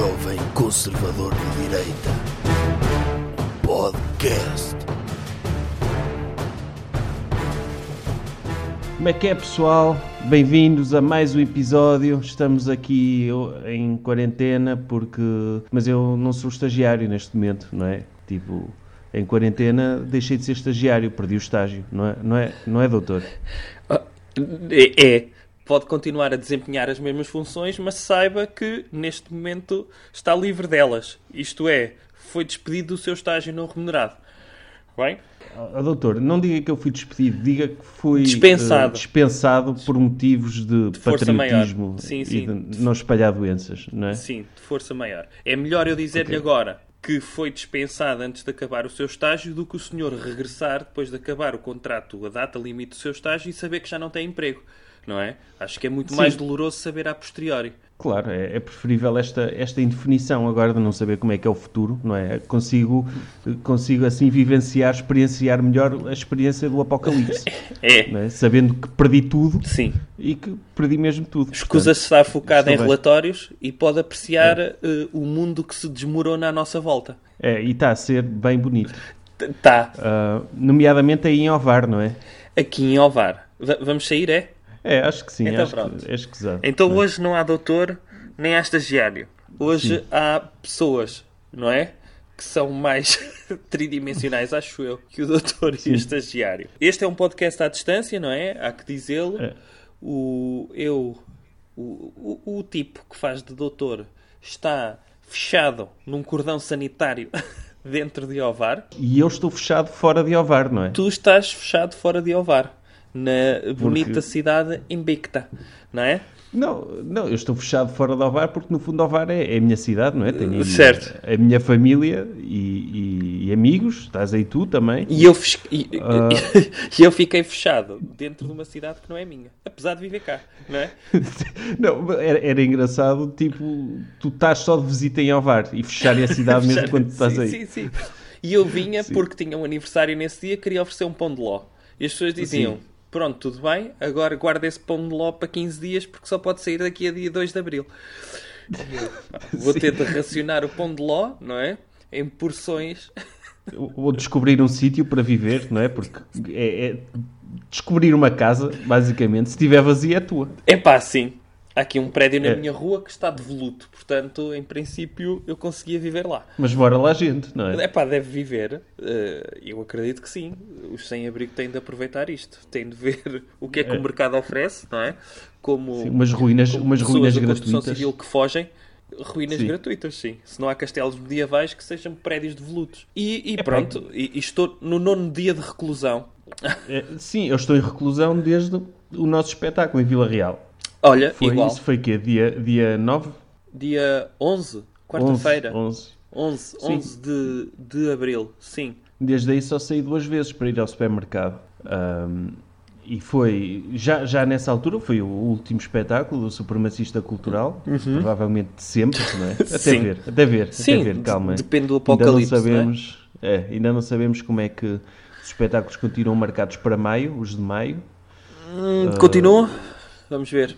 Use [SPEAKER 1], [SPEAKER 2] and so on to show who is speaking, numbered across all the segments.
[SPEAKER 1] jovem conservador de direita. Podcast.
[SPEAKER 2] Como é que é, pessoal? Bem-vindos a mais um episódio. Estamos aqui em quarentena porque. Mas eu não sou estagiário neste momento, não é? Tipo, em quarentena deixei de ser estagiário, perdi o estágio, não é, não é, não é doutor?
[SPEAKER 3] É, é. Pode continuar a desempenhar as mesmas funções, mas saiba que neste momento está livre delas. Isto é, foi despedido do seu estágio não remunerado. Bem?
[SPEAKER 2] Oh, doutor, não diga que eu fui despedido, diga que fui
[SPEAKER 3] dispensado,
[SPEAKER 2] uh, dispensado por motivos de, de patriotismo
[SPEAKER 3] sim, sim.
[SPEAKER 2] e de não espalhar doenças, não é?
[SPEAKER 3] Sim, de força maior. É melhor eu dizer-lhe okay. agora que foi dispensado antes de acabar o seu estágio do que o senhor regressar depois de acabar o contrato, a data limite do seu estágio e saber que já não tem emprego. Não é? Acho que é muito Sim. mais doloroso saber a posteriori.
[SPEAKER 2] Claro, é, é, preferível esta, esta indefinição agora de não saber como é que é o futuro, não é? Consigo, consigo assim vivenciar, experienciar melhor a experiência do apocalipse.
[SPEAKER 3] É.
[SPEAKER 2] é? Sabendo que perdi tudo
[SPEAKER 3] Sim.
[SPEAKER 2] e que perdi mesmo tudo.
[SPEAKER 3] Escusa-se estar focado em bem. relatórios e pode apreciar é. uh, o mundo que se desmorona à nossa volta.
[SPEAKER 2] É, e está a ser bem bonito.
[SPEAKER 3] Está.
[SPEAKER 2] Uh, nomeadamente aí em Ovar, não é?
[SPEAKER 3] Aqui em Ovar. V vamos sair, é?
[SPEAKER 2] É, acho que sim.
[SPEAKER 3] Então
[SPEAKER 2] acho
[SPEAKER 3] pronto.
[SPEAKER 2] Que é escusado.
[SPEAKER 3] Então hoje não há doutor nem há estagiário. Hoje sim. há pessoas, não é? Que são mais tridimensionais, acho eu, que o doutor sim. e o estagiário. Este é um podcast à distância, não é? Há que dizê-lo. É. O, eu, o, o, o tipo que faz de doutor está fechado num cordão sanitário dentro de Ovar.
[SPEAKER 2] E eu estou fechado fora de Ovar, não é?
[SPEAKER 3] Tu estás fechado fora de Ovar na bonita porque... cidade invicta, não é?
[SPEAKER 2] Não, não, eu estou fechado fora de Ovar porque no fundo Ovar é, é a minha cidade, não é? Tenho a
[SPEAKER 3] certo.
[SPEAKER 2] Minha, a minha família e, e, e, amigos, estás aí tu também.
[SPEAKER 3] E eu, e, uh... eu fiquei fechado dentro de uma cidade que não é minha, apesar de viver cá, não é?
[SPEAKER 2] não, era, era, engraçado, tipo, tu estás só de visita em Ovar e fecharem a cidade mesmo quando estás
[SPEAKER 3] sim,
[SPEAKER 2] aí.
[SPEAKER 3] Sim, sim. E eu vinha sim. porque tinha um aniversário nesse dia, queria oferecer um pão de ló. E as pessoas diziam, sim pronto, tudo bem, agora guarda esse pão de ló para 15 dias porque só pode sair daqui a dia 2 de Abril. Vou ter de racionar o pão de ló, não é? Em porções.
[SPEAKER 2] Vou descobrir um sítio para viver, não é? Porque é, é, descobrir uma casa, basicamente, se estiver vazia é tua.
[SPEAKER 3] É pá, sim. Há aqui um prédio na é. minha rua que está devoluto, portanto, em princípio, eu conseguia viver lá.
[SPEAKER 2] Mas bora lá gente, não é?
[SPEAKER 3] É pá, deve viver. Uh, eu acredito que sim. Os sem-abrigo têm de aproveitar isto. Têm de ver o que é que é. o mercado oferece, não é? Como,
[SPEAKER 2] sim, umas ruínas,
[SPEAKER 3] como
[SPEAKER 2] umas ruínas gratuitas.
[SPEAKER 3] civil que fogem. Ruínas sim. gratuitas, sim. Se não há castelos medievais que sejam prédios devolutos. E, e pronto, e, e, estou no nono dia de reclusão.
[SPEAKER 2] É, sim, eu estou em reclusão desde o nosso espetáculo em Vila Real.
[SPEAKER 3] Olha,
[SPEAKER 2] foi,
[SPEAKER 3] igual.
[SPEAKER 2] Isso foi quê? Dia, dia 9?
[SPEAKER 3] Dia 11, quarta-feira.
[SPEAKER 2] 11.
[SPEAKER 3] 11, 11, 11 de, de abril, sim.
[SPEAKER 2] Desde aí só saí duas vezes para ir ao supermercado. Um, e foi, já, já nessa altura, foi o último espetáculo do Supremacista Cultural, uhum. provavelmente de sempre, não é? Até
[SPEAKER 3] Sim.
[SPEAKER 2] ver, até ver,
[SPEAKER 3] Sim,
[SPEAKER 2] até ver, calma.
[SPEAKER 3] Depende do apocalipse,
[SPEAKER 2] ainda não sabemos, não é? é? ainda não sabemos como é que os espetáculos continuam marcados para maio, os de maio.
[SPEAKER 3] Hum, uh, continuam? Vamos ver.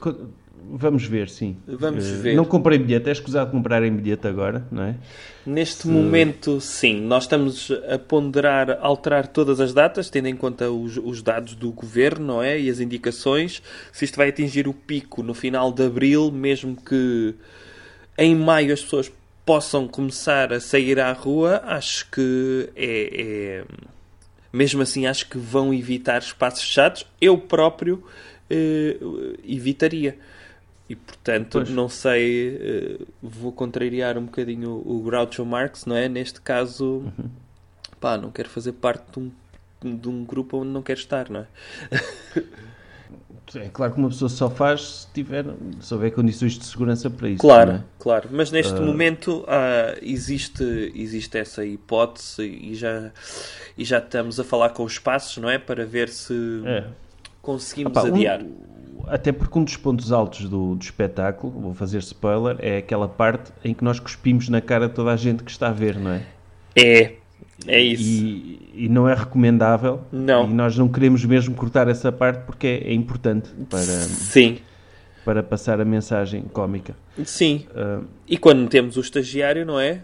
[SPEAKER 2] Vamos ver, sim.
[SPEAKER 3] Vamos
[SPEAKER 2] uh,
[SPEAKER 3] ver.
[SPEAKER 2] Não comprei bilhete, é escusado comprar em bilhete agora, não é?
[SPEAKER 3] Neste Se... momento, sim. Nós estamos a ponderar alterar todas as datas, tendo em conta os, os, dados do governo, não é? E as indicações. Se isto vai atingir o pico no final de abril, mesmo que em maio as pessoas possam começar a sair à rua, acho que é, é... mesmo assim, acho que vão evitar espaços fechados. Eu próprio evitaria. E portanto, pois. não sei, uh, vou contrariar um bocadinho o, Groucho Marx, não é? Neste caso, uhum. pá, não quero fazer parte de um, de um grupo onde não quero estar, não é?
[SPEAKER 2] É claro que uma pessoa só faz se tiver, se houver condições de segurança para isso.
[SPEAKER 3] Claro,
[SPEAKER 2] é?
[SPEAKER 3] claro. Mas neste uh... momento uh, existe, existe essa hipótese e já, e já estamos a falar com os espaços, não é? Para ver se,
[SPEAKER 2] é
[SPEAKER 3] conseguimos Opa, adiar.
[SPEAKER 2] Um, até porque um dos pontos altos do, do, espetáculo, vou fazer spoiler, é aquela parte em que nós cuspimos na cara de toda a gente que está a ver, não é?
[SPEAKER 3] É, é isso.
[SPEAKER 2] E, e não é recomendável.
[SPEAKER 3] Não.
[SPEAKER 2] E nós não queremos mesmo cortar essa parte porque é, é importante para.
[SPEAKER 3] Sim.
[SPEAKER 2] para passar a mensagem cómica.
[SPEAKER 3] Sim.
[SPEAKER 2] Uh,
[SPEAKER 3] E quando temos o estagiário, não é?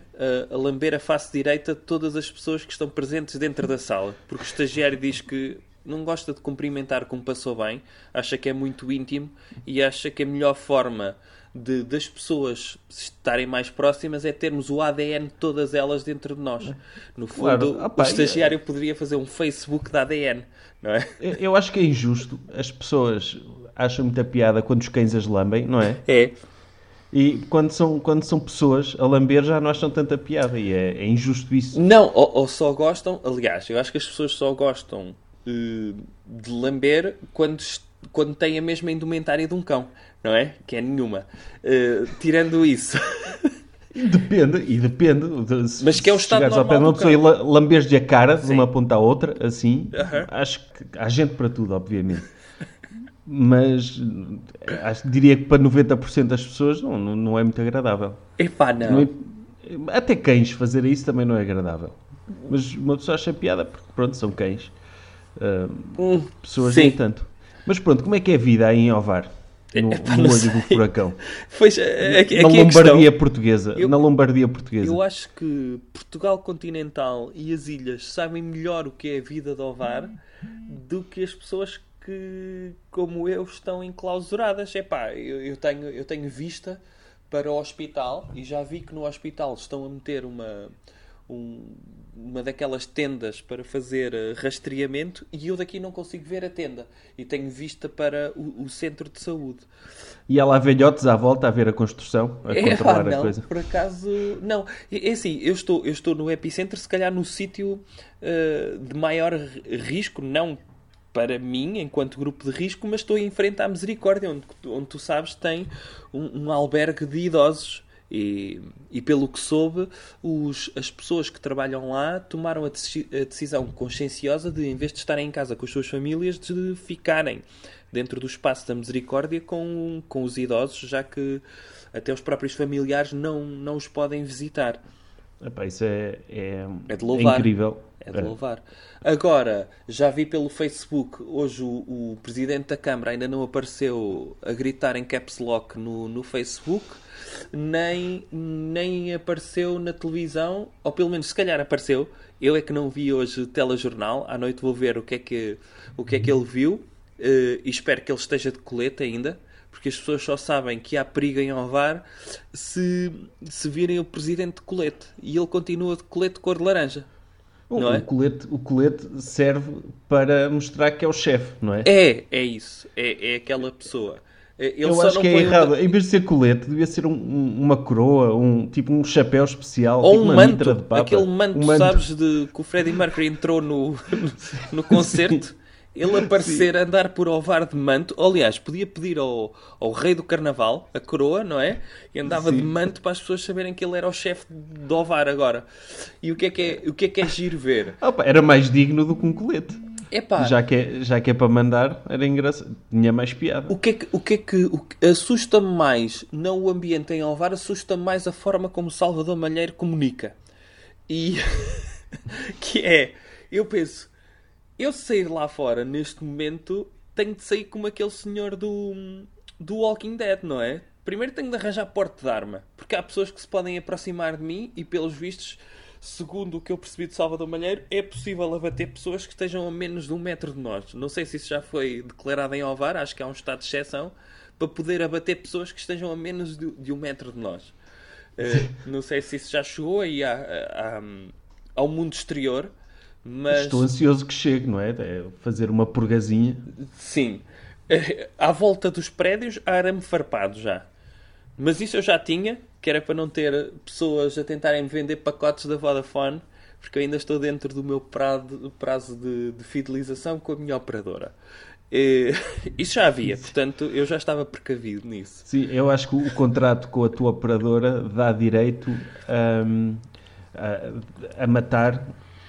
[SPEAKER 3] A, a lamber a face direita de todas as pessoas que estão presentes dentro da sala. Porque o estagiário diz que não gosta de cumprimentar como passou bem, acha que é muito íntimo e acha que a melhor forma de, das pessoas estarem mais próximas é termos o ADN de todas elas dentro de nós. No fundo,
[SPEAKER 2] Claro. Ah, pá,
[SPEAKER 3] o estagiário poderia fazer um Facebook de ADN, não é?
[SPEAKER 2] eu- acho que é injusto. As pessoas acham muita piada quando os cães as lambem, não é?
[SPEAKER 3] É.
[SPEAKER 2] E quando são, quando são pessoas a lamber já não acham tanta piada. E é, é injusto isso.
[SPEAKER 3] Não, ou, ou só gostam. Aliás, eu acho que as pessoas só gostam de lamber quando, quando têm a mesma indumentária de um cão, não é? Que é nenhuma. Eh, tirando isso.
[SPEAKER 2] Depende, e depende. de- se-
[SPEAKER 3] Mas que é o estado
[SPEAKER 2] chegares ao pé de
[SPEAKER 3] normal
[SPEAKER 2] uma pessoa e la- lamberes-lhe a cara de
[SPEAKER 3] Sim.
[SPEAKER 2] uma ponta à outra, assim, acho que há gente para tudo, obviamente. Mas eh, acho, diria que para 90% das pessoas não, não, não é muito agradável.
[SPEAKER 3] Epá, não.
[SPEAKER 2] Não é- até cães fazer isso também não é agradável. Mas uma pessoa acha piada porque, pronto, são cães.
[SPEAKER 3] Hum,
[SPEAKER 2] pessoas
[SPEAKER 3] sim.
[SPEAKER 2] nem tanto. Mas pronto, como é que é a vida aí em Ovar? No,
[SPEAKER 3] Epá,
[SPEAKER 2] no olho
[SPEAKER 3] sei.
[SPEAKER 2] do furacão.
[SPEAKER 3] Pois, eh, aqui,
[SPEAKER 2] Na
[SPEAKER 3] aqui a questão-
[SPEAKER 2] Lombardia portuguesa.
[SPEAKER 3] Eu-
[SPEAKER 2] na Lombardia portuguesa.
[SPEAKER 3] Eu acho que Portugal continental e as ilhas sabem melhor o que é a vida de Ovar do que as pessoas que, como eu, estão enclausuradas. Epá, eu, eu, tenho, eu tenho vista para o hospital e já vi que no hospital estão a meter uma, um- uma daquelas tendas para fazer eh, rastreamento e eu daqui não consigo ver a tenda. E tenho vista para o, o centro de saúde.
[SPEAKER 2] E há lá velhotes à volta a ver a construção, a
[SPEAKER 3] É,
[SPEAKER 2] controlar
[SPEAKER 3] pá,
[SPEAKER 2] a
[SPEAKER 3] não,
[SPEAKER 2] coisa.
[SPEAKER 3] por acaso, não. É assim, eu estou, eu estou no epicentro, se calhar no sítio eh, de maior ri- risco, não para mim, enquanto grupo de risco, mas estou em frente à Misericórdia, onde, onde tu sabes tem um, um albergue de idosos. E, e pelo que soube, os, as pessoas que trabalham lá tomaram a, a decisão conscienciosa de, em vez de estarem em casa com as suas famílias, de ficarem dentro do espaço da misericórdia com, com os idosos, já que até os próprios familiares não, não os podem visitar.
[SPEAKER 2] Epá, isso é, é,
[SPEAKER 3] É de louvar.
[SPEAKER 2] incrível.
[SPEAKER 3] É de louvar. Agora, já vi pelo Facebook, hoje o, o Presidente da Câmara ainda não apareceu a gritar em caps lock no, no Facebook, nem, nem apareceu na televisão, ou pelo menos se calhar apareceu. Eu é que não vi hoje o telejornal, à noite vou ver o que é que, o que, é que ele viu eh, e espero que ele esteja de colete ainda. Porque as pessoas só sabem que há perigo em Ovar se, se virem o presidente de colete. E ele continua de colete de cor de laranja.
[SPEAKER 2] O,
[SPEAKER 3] é?
[SPEAKER 2] o colete, o colete serve para mostrar que é o chefe, não é?
[SPEAKER 3] É, é isso. É, é aquela pessoa. É, Ele
[SPEAKER 2] Eu acho que é
[SPEAKER 3] um
[SPEAKER 2] errado.
[SPEAKER 3] ta-
[SPEAKER 2] Em vez de ser colete, devia ser um- um- uma coroa, um, tipo um chapéu especial,
[SPEAKER 3] Ou
[SPEAKER 2] tipo
[SPEAKER 3] um manto. Aquele manto,
[SPEAKER 2] Um manto.
[SPEAKER 3] sabes, de, que o Freddie Mercury entrou no, no concerto. Ele aparecer a andar por ovar de manto. Aliás, podia pedir ao, ao rei do carnaval a coroa, não é? E andava de manto para as pessoas saberem que ele era o chefe de ovar agora. E o que é que é, o que é, que é giro ver?
[SPEAKER 2] Ah, pá, era mais digno do que um colete.
[SPEAKER 3] Epá,
[SPEAKER 2] Já que, é, já que é para mandar, era engraçado. Tinha mais piada.
[SPEAKER 3] O que é que, o que, é que o que- assusta-me mais, não o ambiente em Alvar, assusta-me mais a forma como Salvador Malheiro comunica. E que é, eu penso, eu sair lá fora neste momento tenho de sair como aquele senhor do, do Walking Dead, não é? Primeiro tenho de arranjar porte de arma, porque há pessoas que se podem aproximar de mim e pelos vistos, segundo o que eu percebi de Salvador Malheiro, é possível abater pessoas que estejam a menos de um metro de nós. Não sei se isso já foi declarado em Ovar, acho que há um estado de exceção para poder abater pessoas que estejam a menos de, de um metro de nós. Eh, não sei se isso já chegou aí à- à- ao mundo exterior, mas
[SPEAKER 2] Estou ansioso que chegue, não é? É fazer uma purgazinha.
[SPEAKER 3] sim, à volta dos prédios há arame farpado já. Mas isso eu já tinha, que era para não ter pessoas a tentarem me vender pacotes da Vodafone, porque eu ainda estou dentro do meu prazo, prazo de, de fidelização com a minha operadora. Eh, isso já havia, portanto eu já estava precavido nisso.
[SPEAKER 2] Sim, eu acho que o contrato com a tua operadora dá direito hum, a, a matar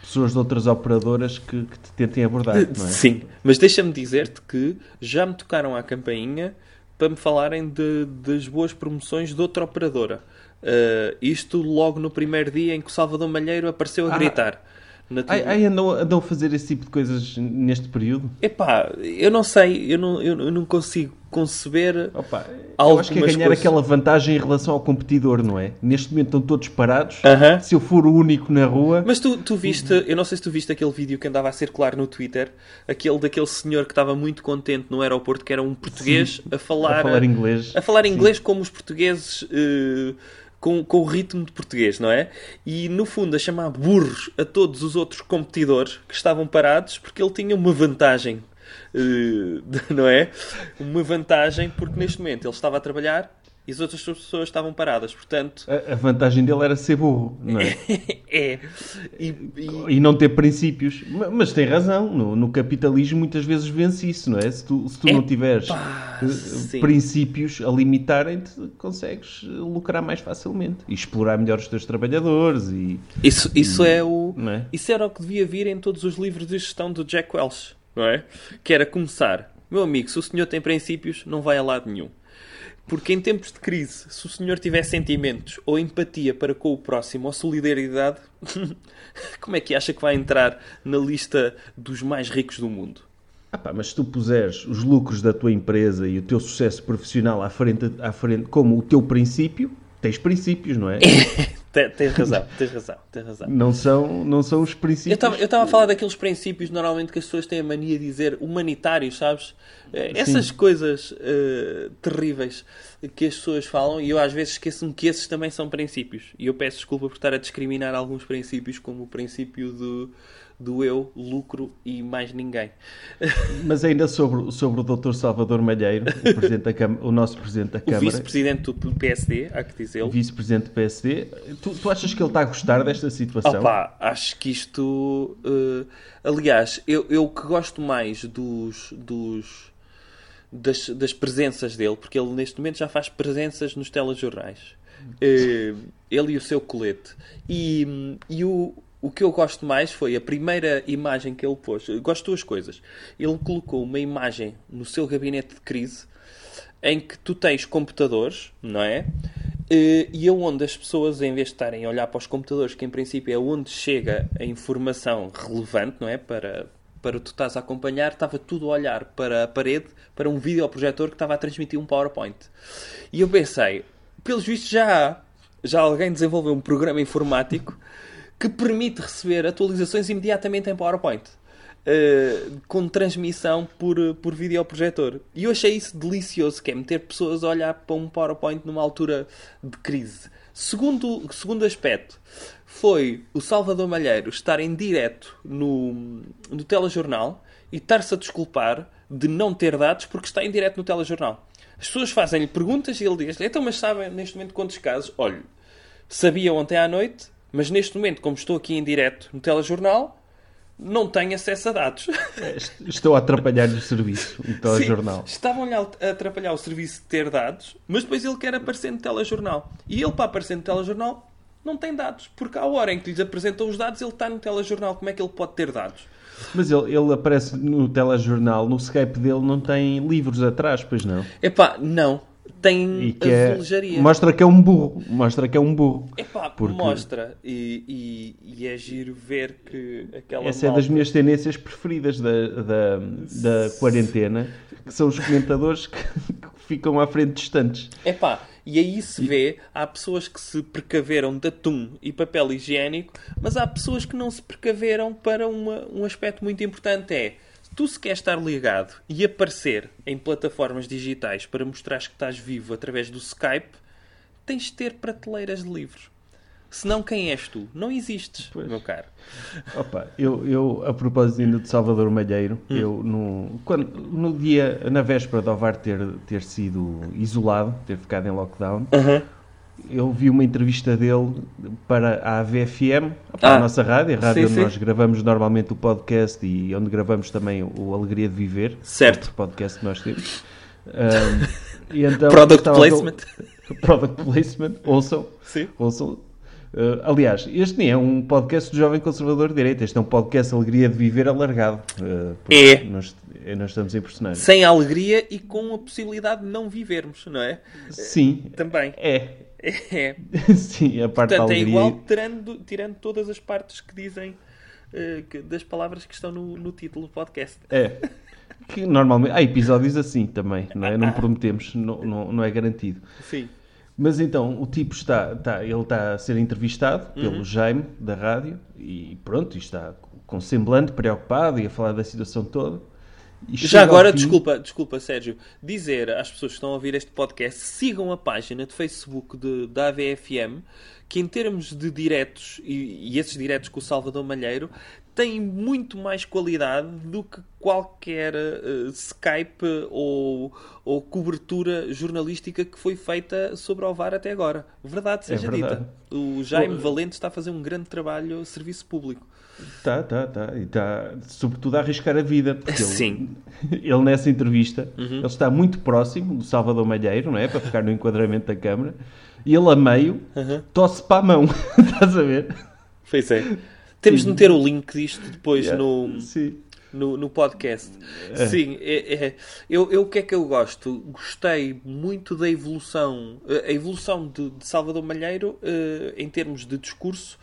[SPEAKER 2] pessoas de outras operadoras que, que te tentem abordar, não é?
[SPEAKER 3] Sim, mas deixa-me dizer-te que já me tocaram à campainha para me falarem de- das boas promoções de outra operadora. Uh, isto logo no primeiro dia em que o Salvador Malheiro apareceu a
[SPEAKER 2] Ah.
[SPEAKER 3] gritar. Na
[SPEAKER 2] Ai,
[SPEAKER 3] TV.
[SPEAKER 2] ai, andam, andam a fazer esse tipo de coisas neste período?
[SPEAKER 3] Epá, eu não sei, eu não, eu, eu não consigo conceber
[SPEAKER 2] Opa, eu acho que é ganhar
[SPEAKER 3] coisas.
[SPEAKER 2] aquela vantagem em relação ao competidor, não é? Neste momento estão todos parados.
[SPEAKER 3] Aham.
[SPEAKER 2] Se eu for o único na rua.
[SPEAKER 3] Mas tu, tu viste, eu não sei se tu viste aquele vídeo que andava a circular no Twitter, aquele daquele senhor que estava muito contente no aeroporto, que era um português a falar,
[SPEAKER 2] a falar inglês.
[SPEAKER 3] a falar inglês como os portugueses, eh, com, com o ritmo de português, não é? E no fundo a chamar burros a todos os outros competidores que estavam parados porque ele tinha uma vantagem, não é? Uma vantagem porque neste momento ele estava a trabalhar e as outras pessoas estavam paradas, portanto.
[SPEAKER 2] A, a vantagem dele era ser burro, não é?
[SPEAKER 3] é. E, e-
[SPEAKER 2] e não ter princípios. Ma- Mas tem razão, no, no capitalismo muitas vezes vence isso, não é? Se tu, se tu não tiveres eh,
[SPEAKER 3] sim.
[SPEAKER 2] princípios a limitarem-te, consegues eh, lucrar mais facilmente e explorar melhor os teus trabalhadores e.
[SPEAKER 3] Isso, isso é o.
[SPEAKER 2] É?
[SPEAKER 3] Isso era o que devia vir em todos os livros de gestão do Jack Welch, não é? Que era começar, meu amigo, se o senhor tem princípios, não vai a lado nenhum. Porque em tempos de crise, se o senhor tiver sentimentos ou empatia para com o próximo ou solidariedade, como é que acha que vai entrar na lista dos mais ricos do mundo?
[SPEAKER 2] Ah pá, mas se tu puseres os lucros da tua empresa e o teu sucesso profissional à frente, à frente como o teu princípio, tens princípios, não é?
[SPEAKER 3] Te- Tens razão, tens razão, tens razão.
[SPEAKER 2] Não são, não são os
[SPEAKER 3] Eu
[SPEAKER 2] princípios.
[SPEAKER 3] estava a falar daqueles princípios normalmente que as pessoas têm a mania de dizer humanitários, sabes? Eh, Essas coisas eh, terríveis que as pessoas falam e eu às vezes esqueço-me que esses também são princípios. E eu peço desculpa por estar a discriminar alguns princípios, como o princípio do, do eu, lucro e mais ninguém.
[SPEAKER 2] Mas ainda sobre, sobre o Dr. Salvador Malheiro, o, presidente da Câmara- o nosso Presidente da Câmara,
[SPEAKER 3] vice-presidente do PSD, há que dizê-lo.
[SPEAKER 2] vice-presidente do PSD, tu, tu achas que ele está a gostar desta situação?
[SPEAKER 3] Opa, acho que isto. eh, aliás, eu, eu que gosto mais dos. dos das, das presenças dele, porque ele neste momento já faz presenças nos telejornais. Eh, ele e o seu colete. E, e o, o que eu gosto mais foi a primeira imagem que ele pôs. Eu gosto de duas coisas. Ele colocou uma imagem no seu gabinete de crise em que tu tens computadores, não é? Eh, E é onde as pessoas, em vez de estarem a olhar para os computadores, que em princípio é onde chega a informação relevante, não é? Para, para tu estás a acompanhar, estava tudo a olhar para a parede, para um videoprojetor que estava a transmitir um PowerPoint. E eu pensei, pelos vistos já há, já alguém desenvolveu um programa informático que permite receber atualizações imediatamente em PowerPoint. Uh, com transmissão por, por videoprojetor. E eu achei isso delicioso, que é meter pessoas a olhar para um PowerPoint numa altura de crise. Segundo, segundo aspecto, foi o Salvador Malheiro estar em direto no, no telejornal e estar-se a desculpar de não ter dados porque está em direto no telejornal. As pessoas fazem-lhe perguntas e ele diz então, mas sabem neste momento quantos casos? Olha, sabia ontem à noite, mas neste momento, como estou aqui em direto no telejornal, não tenho acesso a dados.
[SPEAKER 2] É, est- Estou a atrapalhar-lhe o serviço, o telejornal.
[SPEAKER 3] Estavam-lhe a atrapalhar o serviço de ter dados, mas depois ele quer aparecer no telejornal. E ele, para aparecer no telejornal, não tem dados. Porque à hora em que lhes apresentam os dados, ele está no telejornal. Como é que ele pode ter dados?
[SPEAKER 2] Mas ele, ele aparece no telejornal, no Skype dele não tem livros atrás, pois não?
[SPEAKER 3] Epá, não. Tem
[SPEAKER 2] que é, mostra que é um burro, mostra que é um burro.
[SPEAKER 3] Epá,
[SPEAKER 2] Porque-
[SPEAKER 3] mostra. E, e, e é giro ver que aquela
[SPEAKER 2] Essa é das
[SPEAKER 3] malta-
[SPEAKER 2] minhas tendências preferidas da, da, da quarentena, que são os comentadores que, que ficam à frente distantes.
[SPEAKER 3] Epá, e aí se vê, há pessoas que se precaveram de atum e papel higiênico, mas há pessoas que não se precaveram para uma, um aspecto muito importante, é tu se queres estar ligado e aparecer em plataformas digitais para mostrares que estás vivo através do Skype, tens de ter prateleiras de livros. Senão quem és tu? Não existes,
[SPEAKER 2] Pois.
[SPEAKER 3] meu caro.
[SPEAKER 2] Opa, eu, eu, a propósito ainda de Salvador Malheiro,
[SPEAKER 3] Hum.
[SPEAKER 2] eu no, quando, no dia, na véspera de Ovar ter, ter sido isolado, ter ficado em lockdown, eu vi uma entrevista dele para a AVFM, para
[SPEAKER 3] Ah,
[SPEAKER 2] a nossa rádio, a rádio
[SPEAKER 3] sim,
[SPEAKER 2] onde
[SPEAKER 3] sim.
[SPEAKER 2] nós gravamos normalmente o podcast e onde gravamos também o Alegria de Viver,
[SPEAKER 3] Certo.
[SPEAKER 2] podcast que nós temos. Ahm, e então,
[SPEAKER 3] Product placement.
[SPEAKER 2] Product placement, ouçam.
[SPEAKER 3] Sim.
[SPEAKER 2] ouçam. Uh, aliás, este nem é um podcast do Jovem Conservador de Direita, este é um podcast Alegria de Viver alargado. uh,
[SPEAKER 3] É.
[SPEAKER 2] Nós, eh, nós estamos em personagem.
[SPEAKER 3] Sem alegria e com a possibilidade de não vivermos, não é?
[SPEAKER 2] Sim,
[SPEAKER 3] Também.
[SPEAKER 2] é.
[SPEAKER 3] É.
[SPEAKER 2] Sim, a parte
[SPEAKER 3] Portanto,
[SPEAKER 2] da
[SPEAKER 3] é
[SPEAKER 2] alegria.
[SPEAKER 3] igual tirando, tirando todas as partes que dizem eh, que- das palavras que estão no, no título do podcast.
[SPEAKER 2] É. Que normalmente. Há episódios assim também, não é? Não prometemos, não, não, não é garantido.
[SPEAKER 3] Sim.
[SPEAKER 2] Mas então, o tipo está, está ele está a ser entrevistado
[SPEAKER 3] Uhum.
[SPEAKER 2] pelo Jaime, da rádio, e pronto, está com semblante, preocupado, e a falar da situação toda.
[SPEAKER 3] Já agora, desculpa, desculpa, Sérgio, dizer às pessoas que estão a ouvir este podcast, sigam a página de Facebook de, da AVFM, que em termos de diretos, e, e esses diretos com o Salvador Malheiro, têm muito mais qualidade do que qualquer eh, Skype ou, ou cobertura jornalística que foi feita sobre o VAR até agora. Verdade seja
[SPEAKER 2] verdade.
[SPEAKER 3] dita. O Jaime Valente está a fazer um grande trabalho serviço público.
[SPEAKER 2] Tá, tá, tá. E está, sobretudo, a arriscar a vida. Porque ele-
[SPEAKER 3] Sim.
[SPEAKER 2] Ele, nessa entrevista,
[SPEAKER 3] Uhum.
[SPEAKER 2] ele está muito próximo do Salvador Malheiro, não é? Para ficar no enquadramento da câmara. E ele, a meio,
[SPEAKER 3] Uhum.
[SPEAKER 2] tosse para a mão. Estás a ver?
[SPEAKER 3] Pois é. Temos de meter o link disto depois
[SPEAKER 2] Yeah.
[SPEAKER 3] no,
[SPEAKER 2] Sim.
[SPEAKER 3] no, no podcast. Sim, é, é. Eu, eu o que é que eu gosto? Gostei muito da evolução. eh, A evolução de, de Salvador Malheiro, eh, em termos de discurso,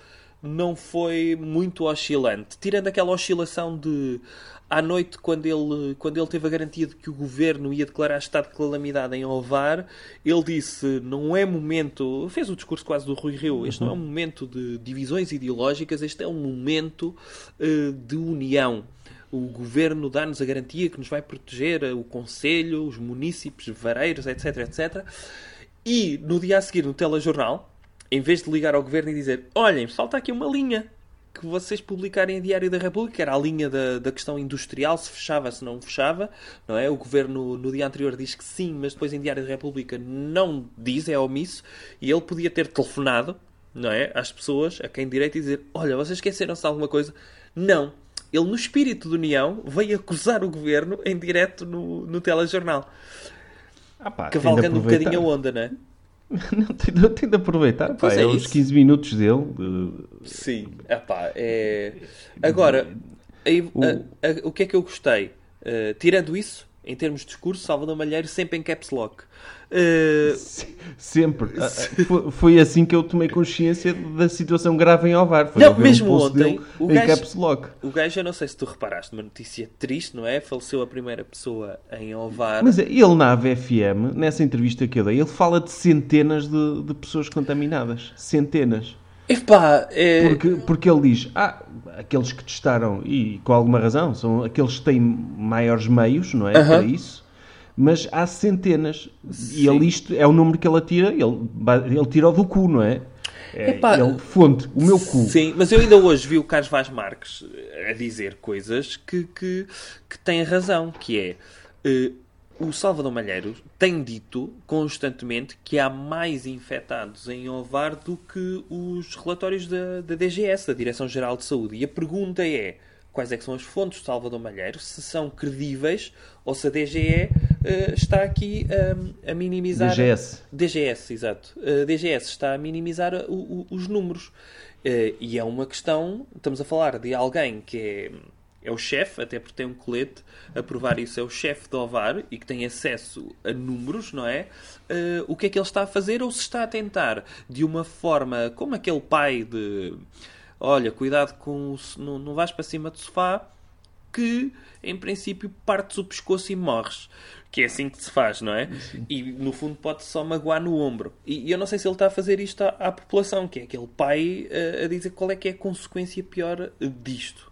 [SPEAKER 3] não foi muito oscilante. Tirando aquela oscilação de. À noite, quando ele, quando ele teve a garantia de que o governo ia declarar estado de calamidade em Ovar, ele disse: não é momento. Fez o discurso quase do Rui Rio. Este não é um momento de divisões ideológicas, este é um momento eh, de união. O governo dá-nos a garantia que nos vai proteger o Conselho, os munícipes, vareiros, etc, etc. E no dia a seguir, no telejornal, em vez de ligar ao governo e dizer: Olhem, falta aqui uma linha que vocês publicarem em Diário da República, era a linha da, da questão industrial, se fechava, se não fechava, não é? O governo no dia anterior diz que sim, mas depois em Diário da República não diz, é omisso, e ele podia ter telefonado, não é? Às pessoas, a quem direito, e dizer: Olha, vocês esqueceram-se de alguma coisa? Não. Ele, no espírito de união, veio acusar o governo em direto no, no telejornal.
[SPEAKER 2] Ah, pá,
[SPEAKER 3] Cavalgando um bocadinho a onda, não é?
[SPEAKER 2] Não, tem, de- tem de aproveitar. Pá,
[SPEAKER 3] Pois é
[SPEAKER 2] é os
[SPEAKER 3] isso.
[SPEAKER 2] 15 minutos dele.
[SPEAKER 3] Sim, epá, é... Agora, aí, a- a- o que é que eu gostei? Uh, tirando isso, em termos de discurso, Salvador Malheiro sempre em caps lock. Uh,
[SPEAKER 2] se- Sempre. Ah, ah, foi, assim que eu tomei consciência da situação grave em Ovar. Foi
[SPEAKER 3] Não, mesmo
[SPEAKER 2] post
[SPEAKER 3] ontem, o gajo-
[SPEAKER 2] caps lock.
[SPEAKER 3] o gajo, eu não sei se tu reparaste, uma notícia triste, não é? Faleceu a primeira pessoa em Ovar.
[SPEAKER 2] Mas ele na AVFM, nessa entrevista que eu dei, ele fala de centenas de, de pessoas contaminadas. Centenas.
[SPEAKER 3] Epá, é...
[SPEAKER 2] Porque, porque ele diz, ah, aqueles que testaram, e com alguma razão, são aqueles que têm maiores meios, não é?
[SPEAKER 3] Aham.
[SPEAKER 2] Para isso. Mas há centenas. E ele, isto é o número que ele atira, ele, ele tira do cu, não é? É,
[SPEAKER 3] Epá,
[SPEAKER 2] ele, fonte, o meu cu.
[SPEAKER 3] Sim, mas eu ainda hoje vi o Carlos Vaz Marques a dizer coisas que, que, que têm razão, que é eh, o Salvador Malheiro tem dito constantemente que há mais infectados em Ovar do que os relatórios da, da DGS, da Direção-Geral de Saúde. E a pergunta é quais é que são as fontes do Salvador Malheiro, se são credíveis ou se a DGE eh, está aqui a- a minimizar...
[SPEAKER 2] DGS.
[SPEAKER 3] DGS, exato. A DGS está a minimizar o- o- os números. Eh, e é uma questão, estamos a falar de alguém que é, é o chefe, até porque tem um colete a provar isso, é o chefe do OVAR e que tem acesso a números, não é? Eh, o que é que ele está a fazer ou se está a tentar de uma forma como aquele pai de olha, cuidado com o, não, não vais para cima do sofá que em princípio partes o pescoço e morres. Que é assim que se faz, não é? E no fundo pode só magoar no ombro. E, eu não sei se ele está a fazer isto à, à população, que é aquele pai eh, a dizer qual é que é a consequência pior disto.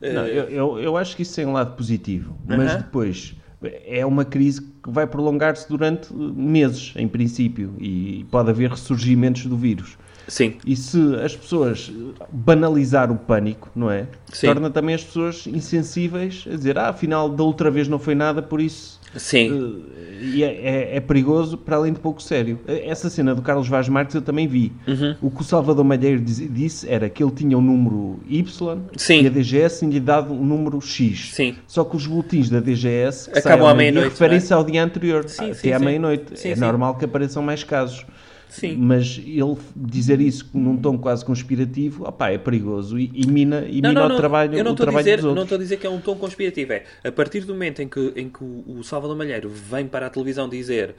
[SPEAKER 3] Eh,
[SPEAKER 2] Não, eu, eu, eu acho que isso tem um lado positivo, mas
[SPEAKER 3] Aham.
[SPEAKER 2] depois é uma crise que vai prolongar-se durante meses, em princípio, e pode haver ressurgimentos do vírus.
[SPEAKER 3] Sim,
[SPEAKER 2] E se as pessoas banalizar o pânico, não é?
[SPEAKER 3] Sim.
[SPEAKER 2] Torna também as pessoas insensíveis a dizer, ah, afinal da outra vez não foi nada, por isso
[SPEAKER 3] sim.
[SPEAKER 2] e é, é- é perigoso para além de pouco sério. Eh, Essa cena do Carlos Vaz Marques eu também vi.
[SPEAKER 3] Uhum.
[SPEAKER 2] O que o Salvador Malheiro diz- disse era que ele tinha um número Y
[SPEAKER 3] Sim.
[SPEAKER 2] e a DGS tinha dado um número X.
[SPEAKER 3] Sim.
[SPEAKER 2] Só que os boletins da DGS
[SPEAKER 3] Acabam à meia-noite,
[SPEAKER 2] referem-se ao dia anterior,
[SPEAKER 3] Sim,
[SPEAKER 2] até
[SPEAKER 3] sim,
[SPEAKER 2] à meia-noite. É normal que apareçam mais casos.
[SPEAKER 3] Sim.
[SPEAKER 2] Mas ele dizer isso num tom quase conspirativo, opá, é perigoso e, e mina, e mina o trabalho,
[SPEAKER 3] eu não
[SPEAKER 2] o
[SPEAKER 3] estou a
[SPEAKER 2] trabalho
[SPEAKER 3] dizer, não estou a dizer que é um tom conspirativo. É a partir do momento em que, em que o, o Salvador Malheiro vem para a televisão dizer,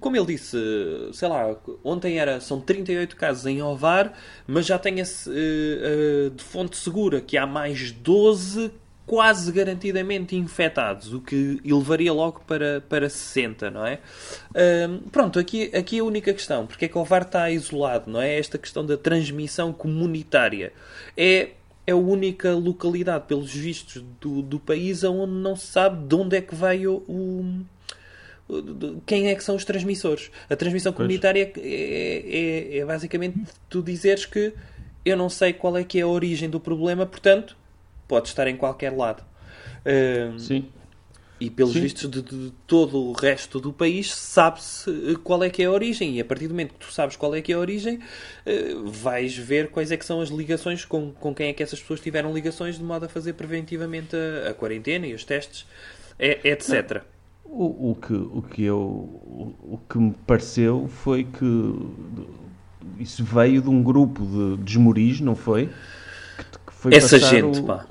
[SPEAKER 3] como ele disse, sei lá, ontem era, são 38 casos em Ovar, mas já tenha-se eh, eh, de fonte segura que há mais 12 quase garantidamente infectados, o que elevaria logo para, para 60, não é? Hum, pronto, aqui, aqui a única questão, porque é que o VAR está isolado, não é? Esta questão da transmissão comunitária. É, é a única localidade, pelos vistos, do, do país onde não se sabe de onde é que vai o, o quem é que são os transmissores. A transmissão comunitária é, é, é, basicamente tu dizeres que eu não sei qual é que é a origem do problema, portanto, pode estar em qualquer lado.
[SPEAKER 2] Uh, Sim.
[SPEAKER 3] E pelos Sim. vistos de, de, todo o resto do país, sabe-se eh, qual é que é a origem. E a partir do momento que tu sabes qual é que é a origem, uh, vais ver quais é que são as ligações, com, com quem é que essas pessoas tiveram ligações, de modo a fazer preventivamente a, a quarentena e os testes, é, etc.
[SPEAKER 2] O, o, que, o, que eu, o, o que me pareceu foi que isso veio de um grupo de desmoris, não foi?
[SPEAKER 3] foi Essa gente, o, pá.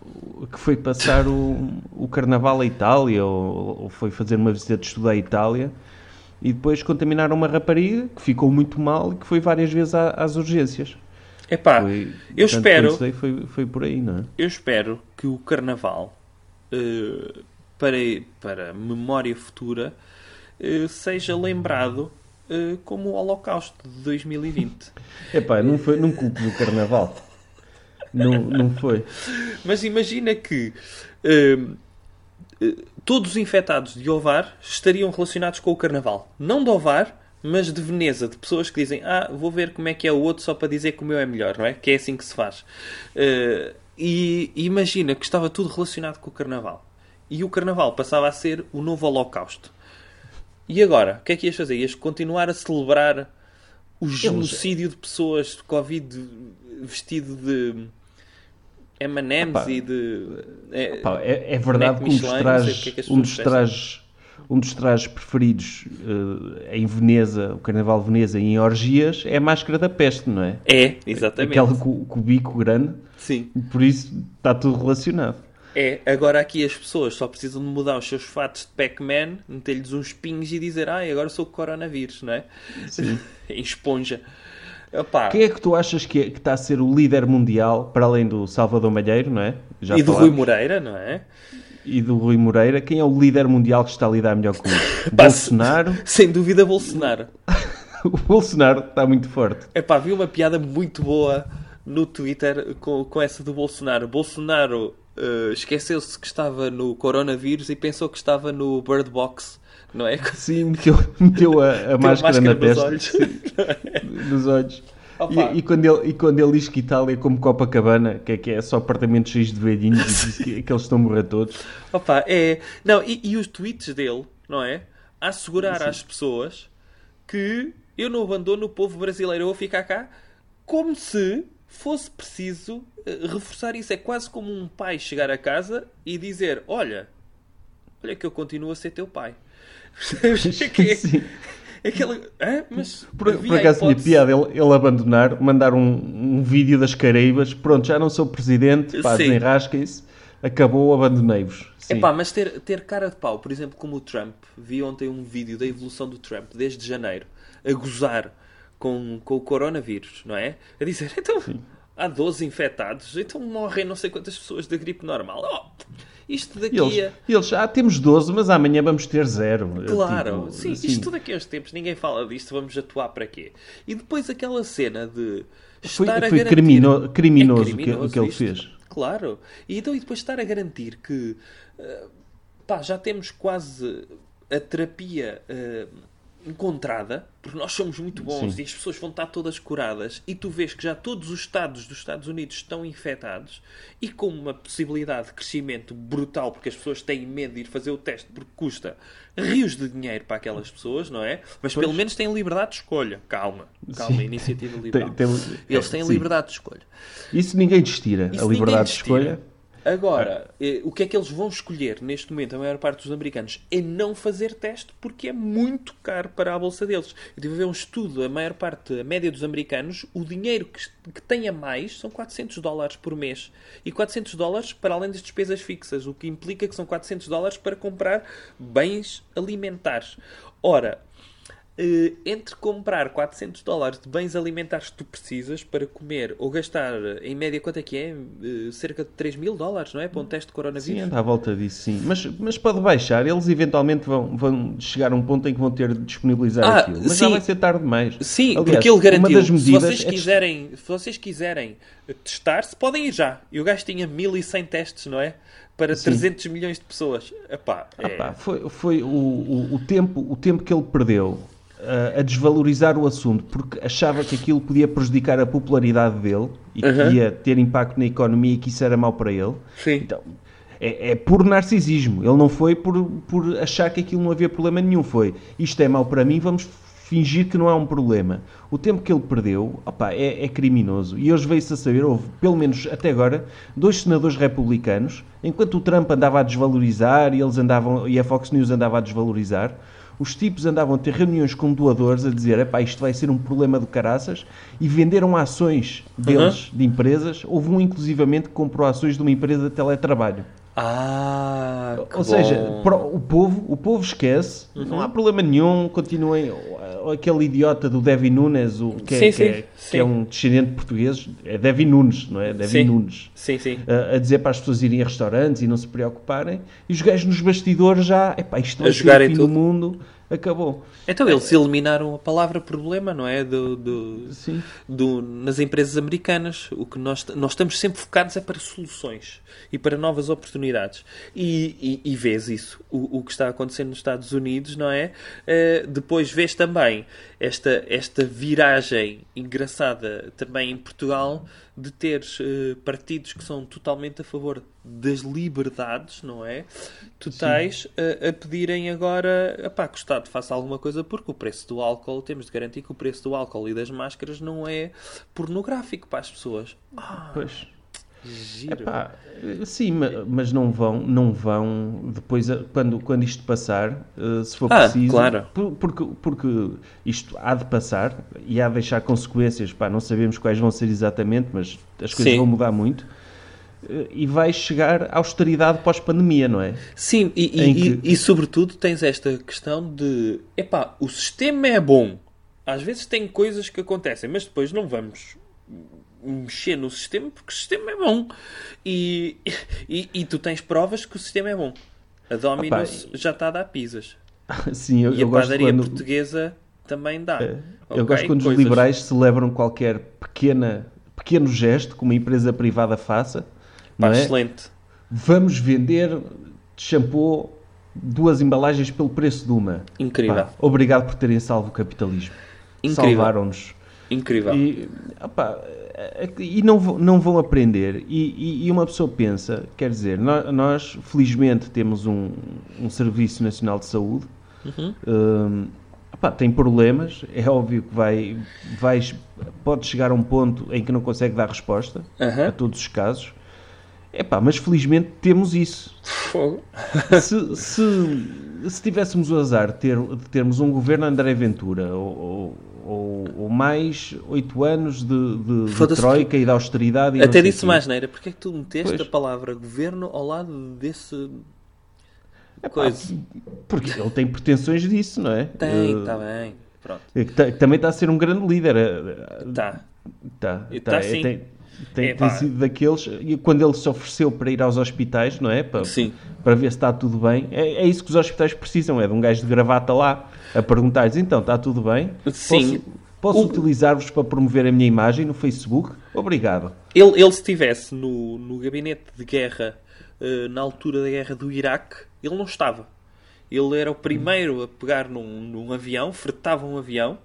[SPEAKER 2] Que foi passar o, o carnaval à Itália, ou, ou, foi fazer uma visita de estudo à Itália, e depois contaminaram uma rapariga que ficou muito mal e que foi várias vezes à, às urgências.
[SPEAKER 3] Epá, foi, eu espero.
[SPEAKER 2] Foi, foi por aí, não é?
[SPEAKER 3] Eu espero que o carnaval, uh, para, para memória futura, uh, seja lembrado uh, como o Holocausto de 2020.
[SPEAKER 2] Epá, não, foi, não culpo o carnaval. Não, não foi.
[SPEAKER 3] Mas imagina que uh, uh, todos os infectados de Ovar estariam relacionados com o Carnaval. Não de Ovar, mas de Veneza, de pessoas que dizem ah, vou ver como é que é o outro só para dizer que o meu é melhor, não é? Que é assim que se faz. Uh, e, e imagina que estava tudo relacionado com o Carnaval. E o Carnaval passava a ser o novo Holocausto. E agora? O que é que ias fazer? Ias continuar a celebrar o genocídio de pessoas de Covid vestido de M&M's e de...
[SPEAKER 2] É, é, é verdade que um dos trajes, que é que um dos trajes um dos trajes preferidos uh, em Veneza, o Carnaval de Veneza, em orgias, é a máscara da peste, não é?
[SPEAKER 3] É, exatamente.
[SPEAKER 2] Aquela com, com o bico grande.
[SPEAKER 3] Sim.
[SPEAKER 2] Por isso está tudo relacionado.
[SPEAKER 3] É, agora aqui as pessoas só precisam de mudar os seus fatos de Pac-Man, meter-lhes uns pingos e dizer, ah, agora sou coronavírus, não é?
[SPEAKER 2] Sim.
[SPEAKER 3] em esponja.
[SPEAKER 2] Opa. Quem é que tu achas que, é, que, está a ser o líder mundial, para além do Salvador Malheiro, não é?
[SPEAKER 3] Já e do Rui Moreira, não é?
[SPEAKER 2] E do Rui Moreira, quem é o líder mundial que está a lidar melhor com isso? Bolsonaro?
[SPEAKER 3] Sem dúvida, Bolsonaro.
[SPEAKER 2] o Bolsonaro está muito forte.
[SPEAKER 3] É pá, vi uma piada muito boa no Twitter com, com essa do Bolsonaro. Bolsonaro uh, esqueceu-se que estava no coronavírus e pensou que estava no Bird Box não é?
[SPEAKER 2] Sim, meteu, meteu a, a máscara, máscara, na testa. Olhos. nos olhos. E, e, quando ele, e quando ele diz que Itália é como Copacabana, que é, que é só apartamentos cheios de velhinhos e que, que, eles estão a morrer todos.
[SPEAKER 3] Opa, é. Não, e, e, os tweets dele, não é? A assegurar Sim. às pessoas que eu não abandono o povo brasileiro, eu vou ficar cá, como se fosse preciso uh, reforçar isso. É quase como um pai chegar a casa e dizer: Olha, olha que eu continuo a ser teu pai. que,
[SPEAKER 2] Sim.
[SPEAKER 3] Aquele, hã? Mas
[SPEAKER 2] por, por acaso tinha piada ele, ele, abandonar, mandar um, um vídeo das Caraíbas, pronto, já não sou presidente, pá, desenrasquem-se, acabou, abandonei-vos.
[SPEAKER 3] É pá, mas ter, ter cara de pau, por exemplo, como o Trump, vi ontem um vídeo da evolução do Trump desde janeiro, a gozar com, com o coronavírus, não é? A dizer, então, Sim. há 12 infectados, então morrem não sei quantas pessoas da gripe normal. Oh, isto daqui
[SPEAKER 2] eles,
[SPEAKER 3] a...
[SPEAKER 2] Eles, ah, temos 12, mas amanhã vamos ter zero.
[SPEAKER 3] Claro, tipo, sim, assim. isto daqui a uns tempos, ninguém fala disto, vamos atuar para quê? E depois aquela cena de
[SPEAKER 2] foi, foi. Crimino, criminoso, é criminoso o que, que ele fez.
[SPEAKER 3] Claro. E, então, e depois estar a garantir que uh, pá, já temos quase a terapia... Uh, encontrada, porque nós somos muito bons Sim. e as pessoas vão estar todas curadas, e tu vês que já todos os estados dos Estados Unidos estão infectados e com uma possibilidade de crescimento brutal, porque as pessoas têm medo de ir fazer o teste porque custa rios de dinheiro para aquelas pessoas, não é? Mas pois. pelo menos têm liberdade de escolha. Calma, calma, Sim. iniciativa liberal. Tem, tem, Eles têm liberdade de escolha.
[SPEAKER 2] Isso ninguém destira, Isso a liberdade de escolha
[SPEAKER 3] Agora, é. o que é que eles vão escolher neste momento, a maior parte dos americanos, é não fazer teste porque é muito caro para a bolsa deles. Eu tive a ver um estudo, a maior parte, a média dos americanos, o dinheiro que, que tem a mais são 400 dólares por mês. E 400 dólares para além das despesas fixas, o que implica que são 400 dólares para comprar bens alimentares. Ora, eh, entre comprar 400 dólares de bens alimentares que tu precisas para comer ou gastar, em média, quanto é que é? Eh, cerca de 3 mil dólares, não é? Para um teste de coronavírus.
[SPEAKER 2] Sim, anda à volta disso, sim. Mas, mas pode baixar, eles eventualmente vão, vão chegar a um ponto em que vão ter de disponibilizar
[SPEAKER 3] Ah,
[SPEAKER 2] aquilo. Mas
[SPEAKER 3] sim.
[SPEAKER 2] já vai ser tarde demais.
[SPEAKER 3] Sim,
[SPEAKER 2] Aliás,
[SPEAKER 3] porque ele garantiu. Se,
[SPEAKER 2] é
[SPEAKER 3] quiserem, se vocês quiserem testar-se, podem ir já. E o gajo tinha 1100 testes, não é? Para 300 milhões de pessoas. Epá, é...
[SPEAKER 2] Foi foi o, o, o tempo, o tempo que ele perdeu a desvalorizar o assunto porque achava que aquilo podia prejudicar a popularidade dele e que
[SPEAKER 3] Aham.
[SPEAKER 2] ia ter impacto na economia e que isso era mau para ele.
[SPEAKER 3] Sim.
[SPEAKER 2] Então, é, é puro narcisismo. Ele não foi por, por achar que aquilo não havia problema nenhum. Foi isto é mau para mim, vamos fingir que não há um problema. O tempo que ele perdeu opá, é, é criminoso. E hoje veio-se a saber, houve, pelo menos até agora, dois senadores republicanos, enquanto o Trump andava a desvalorizar e, eles andavam, e a Fox News andava a desvalorizar, os tipos andavam a ter reuniões com doadores a dizer epá, isto vai ser um problema do caraças e venderam ações deles, de empresas. Houve um, inclusivamente, que comprou ações de uma empresa de teletrabalho.
[SPEAKER 3] Ah, que
[SPEAKER 2] Ou seja,
[SPEAKER 3] bom. Uhum.
[SPEAKER 2] para o povo, o povo esquece, não há problema nenhum, continuem. Aquele idiota do Devi Nunes, o, que, é,
[SPEAKER 3] Sim,
[SPEAKER 2] que,
[SPEAKER 3] sim,
[SPEAKER 2] é, que
[SPEAKER 3] sim.
[SPEAKER 2] é um descendente de português, é Devi Nunes, não é? Devi
[SPEAKER 3] Sim.
[SPEAKER 2] Nunes.
[SPEAKER 3] Sim, sim.
[SPEAKER 2] A, a dizer para as pessoas irem a restaurantes e não se preocuparem, e os gajos nos bastidores já, epá, isto
[SPEAKER 3] A
[SPEAKER 2] o
[SPEAKER 3] jogarem tudo.
[SPEAKER 2] do mundo, acabou.
[SPEAKER 3] Então eles eliminaram a palavra problema, não é? Do, do,
[SPEAKER 2] Sim.
[SPEAKER 3] do- nas empresas americanas. O que nós, nós estamos sempre focados é para soluções e para novas oportunidades. E, e, e vês isso, o, o que está acontecendo nos Estados Unidos, não é? Eh, depois vês também esta, esta viragem engraçada também em Portugal de teres eh, partidos que são totalmente a favor das liberdades, não é? Totais a, a pedirem agora que o Estado faça alguma coisa porque o preço do álcool, temos de garantir que o preço do álcool e das máscaras não é pornográfico para as pessoas. Ah,
[SPEAKER 2] Pois.
[SPEAKER 3] giro.
[SPEAKER 2] Epá, sim, ma- mas não vão, não vão depois, quando, quando isto passar, eh, se for
[SPEAKER 3] Ah,
[SPEAKER 2] preciso,
[SPEAKER 3] claro.
[SPEAKER 2] por- porque, porque isto há de passar e há de deixar consequências, pá, não sabemos quais vão ser exatamente, mas as coisas
[SPEAKER 3] Sim.
[SPEAKER 2] vão mudar muito. Eh, E vai chegar a austeridade pós-pandemia, não é?
[SPEAKER 3] Sim, e, e,
[SPEAKER 2] Em
[SPEAKER 3] e-
[SPEAKER 2] que-
[SPEAKER 3] e, sobretudo tens esta questão de epá, o sistema é bom. Às vezes tem coisas que acontecem, mas depois não vamos mexer no sistema porque o sistema é bom. E, e, e tu tens provas que o sistema é bom. A Domino's já está a dar pizzas.
[SPEAKER 2] Sim, eu,
[SPEAKER 3] E
[SPEAKER 2] eu
[SPEAKER 3] a padaria
[SPEAKER 2] quando,
[SPEAKER 3] portuguesa também dá.
[SPEAKER 2] eu
[SPEAKER 3] Ok,
[SPEAKER 2] gosto quando os
[SPEAKER 3] coisas-
[SPEAKER 2] liberais celebram qualquer pequena, pequeno gesto que uma empresa privada faça.
[SPEAKER 3] Pá,
[SPEAKER 2] é?
[SPEAKER 3] excelente.
[SPEAKER 2] Vamos vender shampoo duas embalagens pelo preço de uma.
[SPEAKER 3] Incrível.
[SPEAKER 2] Pá, obrigado por terem salvo o capitalismo. Salvaram-nos.
[SPEAKER 3] Incrível.
[SPEAKER 2] E, opá, e não, vão- não vão aprender. E, e- e uma pessoa pensa, quer dizer, nó- nós, felizmente temos um, um Serviço Nacional de Saúde.
[SPEAKER 3] Uhum.
[SPEAKER 2] Hum, opá, tem problemas, é óbvio que vai, vais, pode chegar a um ponto em que não consegue dar resposta
[SPEAKER 3] Aham.
[SPEAKER 2] a todos os casos. Epá, mas felizmente temos isso
[SPEAKER 3] Fogo.
[SPEAKER 2] se, se, se tivéssemos o azar de, ter, de termos um governo André Ventura ou, ou, ou- mais oito anos de, de- de troika e de austeridade e
[SPEAKER 3] Até disse
[SPEAKER 2] quê.
[SPEAKER 3] mais, Neira. Porque é que tu meteste
[SPEAKER 2] Pois.
[SPEAKER 3] a palavra governo ao lado desse.
[SPEAKER 2] Epá,
[SPEAKER 3] coisa?
[SPEAKER 2] porque ele tem pretensões disso, não é?
[SPEAKER 3] Tem,
[SPEAKER 2] Eh,
[SPEAKER 3] está bem. Pronto.
[SPEAKER 2] que que também está a ser um grande líder. eh,
[SPEAKER 3] Tá.
[SPEAKER 2] Tá,
[SPEAKER 3] E
[SPEAKER 2] tá,
[SPEAKER 3] tá
[SPEAKER 2] é,
[SPEAKER 3] sim.
[SPEAKER 2] tem, tem,
[SPEAKER 3] Epá.
[SPEAKER 2] tem sido daqueles. E quando ele se ofereceu para ir aos hospitais, não é? Para,
[SPEAKER 3] Sim.
[SPEAKER 2] para ver se está tudo bem. É, é isso que os hospitais precisam: é de um gajo de gravata lá a perguntar-lhes: então, está tudo bem?
[SPEAKER 3] Sim.
[SPEAKER 2] Posso, posso
[SPEAKER 3] O-
[SPEAKER 2] utilizar-vos para promover a minha imagem no Facebook? Obrigado.
[SPEAKER 3] Ele, ele se estivesse no, no gabinete de guerra eh, na altura da guerra do Iraque, ele não estava. Ele era o primeiro a pegar num, num avião, fretava um avião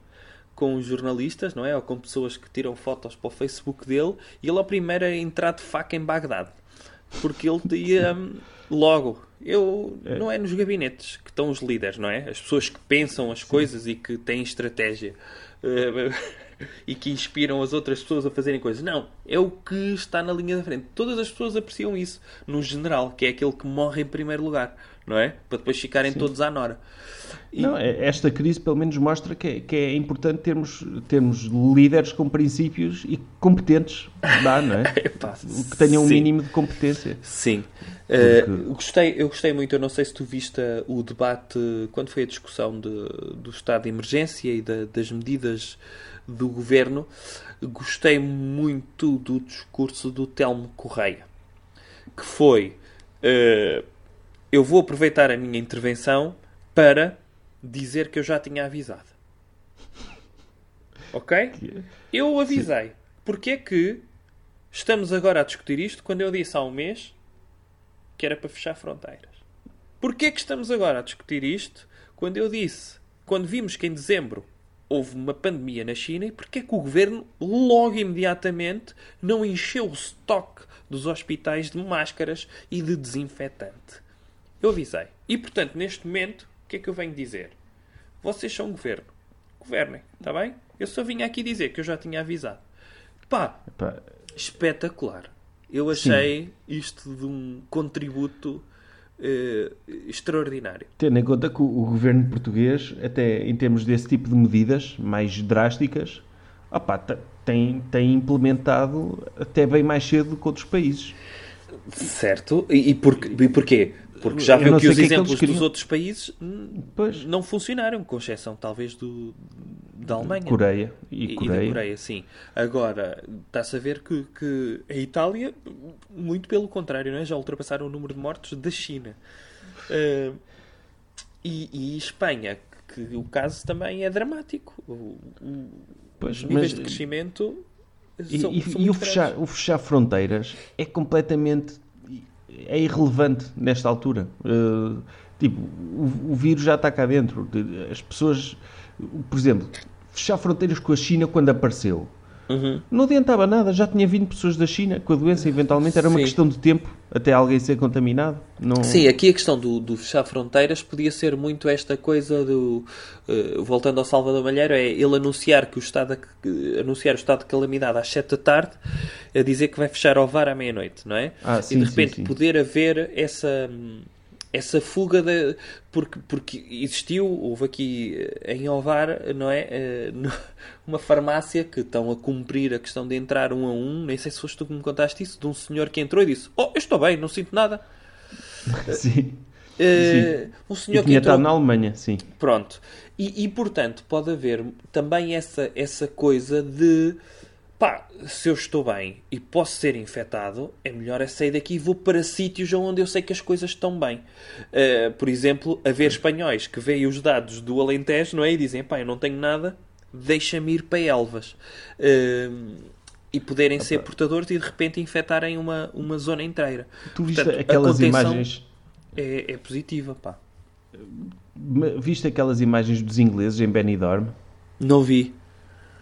[SPEAKER 3] com jornalistas, não é? Ou com pessoas que tiram fotos para o Facebook dele, e ele é o primeiro a entrar de faca em Bagdade. Porque ele ia hum, logo. Eu, Não é nos gabinetes que estão os líderes, não é? As pessoas que pensam as coisas e que têm estratégia. Eh, e que inspiram as outras pessoas a fazerem coisas. Não, é o que está na linha da frente. Todas as pessoas apreciam isso no general, que é aquele que morre em primeiro lugar, não é? Para depois ficarem todos à nora.
[SPEAKER 2] E... Não, é, esta crise pelo menos mostra que é, que é importante termos, termos líderes com princípios e competentes, dá, não é? Epá, que tenham um mínimo de competência.
[SPEAKER 3] Sim. Porque... Uh, gostei, eu gostei muito, eu não sei se tu viste o debate, quando foi a discussão de, do estado de emergência e da, das medidas do governo, gostei muito do discurso do Telmo Correia, que foi: uh, Eu vou aproveitar a minha intervenção para dizer que eu já tinha avisado. Ok? Eu avisei. Porquê é que estamos agora a discutir isto quando eu disse há um mês que era para fechar fronteiras? Porquê é que estamos agora a discutir isto quando eu disse, quando vimos que em dezembro houve uma pandemia na China e porque é que o governo logo imediatamente não encheu o estoque dos hospitais de máscaras e de desinfetante? Eu avisei. E portanto, neste momento, o que é que eu venho dizer? Vocês são governo. Governem, está bem? Eu só vim aqui dizer que eu já tinha avisado. Pá, Epá. espetacular. Eu achei Sim. isto de um contributo uh, extraordinário.
[SPEAKER 2] Tendo em conta que o, o, governo português, até em termos desse tipo de medidas mais drásticas, opa, tem, tem implementado até bem mais cedo que outros países.
[SPEAKER 3] Certo. E, e, por, e porquê? Porque já viu que os que exemplos é que dos outros países pois. não funcionaram, com exceção talvez do, da Alemanha.
[SPEAKER 2] Coreia. E, Coreia.
[SPEAKER 3] e da Coreia, sim. Agora, está-se a ver que, que, a Itália, muito pelo contrário, não é? já ultrapassaram o número de mortos da China. Uh, e, e, Espanha, que o caso também é dramático. Pois, os níveis mas, de crescimento
[SPEAKER 2] são, e, são e o, fechar, o fechar fronteiras é completamente é irrelevante nesta altura. Uh, tipo, o, o, vírus já está cá dentro. As pessoas, por exemplo, fechar fronteiras com a China quando apareceu. Uhum. Não adiantava nada, já tinha vindo pessoas da China com a doença, eventualmente era uma Sim. questão de tempo até alguém ser contaminado. Não...
[SPEAKER 3] Sim, aqui a questão do, do, fechar fronteiras podia ser muito esta coisa do. Uh, voltando ao Salvador Malheiro, é ele anunciar que o Estado anunciar o estado de calamidade às 7 da tarde, a dizer que vai fechar ao VAR à meia-noite, não é? Ah, sim, e de repente sim, sim. poder haver essa essa fuga de, porque, porque existiu, houve aqui eh, em Ovar, não é? Eh, uma farmácia que estão a cumprir a questão de entrar um a um, nem sei se foste tu que me contaste isso, de um senhor que entrou e disse: Oh, eu estou bem, não sinto nada.
[SPEAKER 2] Sim. Uh, sim. Um senhor que entrou... na Alemanha, sim.
[SPEAKER 3] Pronto. E, e portanto, pode haver também essa, essa coisa de pá, se eu estou bem e posso ser infectado, é melhor é sair daqui e vou para sítios onde eu sei que as coisas estão bem. Uh, por exemplo, haver espanhóis que veem os dados do Alentejo, não é? E dizem, pá, eu não tenho nada, deixa-me ir para Elvas. Uh, e poderem ser portadores e de repente infectarem uma, uma zona inteira.
[SPEAKER 2] Tu viste Portanto, aquelas imagens...
[SPEAKER 3] É, é positiva, pá.
[SPEAKER 2] Viste aquelas imagens dos ingleses em Benidorm?
[SPEAKER 3] Não vi.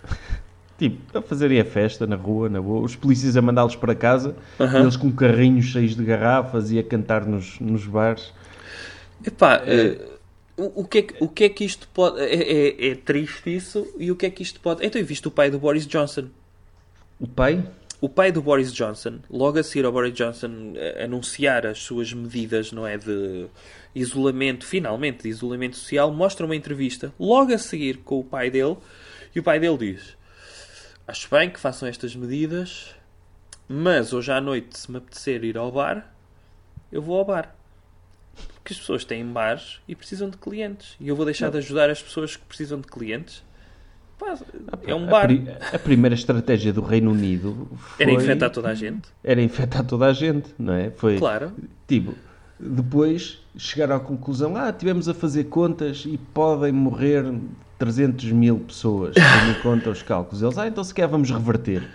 [SPEAKER 2] Tipo, a fazerem a festa na rua, na boa, os polícias a mandá-los para casa, uhum. eles com carrinhos cheios de garrafas e a cantar nos, nos bares.
[SPEAKER 3] Epá, é... o, o, que é que, o que é que isto pode. É, é, é, triste isso, e o que é que isto pode. Então, visto o pai do Boris Johnson.
[SPEAKER 2] O pai?
[SPEAKER 3] O pai do Boris Johnson, logo a seguir ao Boris Johnson eh, anunciar as suas medidas, não é? De isolamento, finalmente, de isolamento social, mostra uma entrevista logo a seguir com o pai dele, e o pai dele diz acho bem que façam estas medidas, mas hoje à noite, se me apetecer ir ao bar, eu vou ao bar. Porque as pessoas têm bares e precisam de clientes. E eu vou deixar de ajudar as pessoas que precisam de clientes. Pá, é um bar.
[SPEAKER 2] A, a, primeira estratégia do Reino Unido
[SPEAKER 3] foi... Era infectar toda a gente.
[SPEAKER 2] Era infectar toda a gente, não é? Foi,
[SPEAKER 3] claro.
[SPEAKER 2] Tipo, depois chegaram à conclusão: ah, tivemos a fazer contas e podem morrer 300 mil pessoas, tendo em conta os cálculos. Eles, ah, então se quer vamos reverter.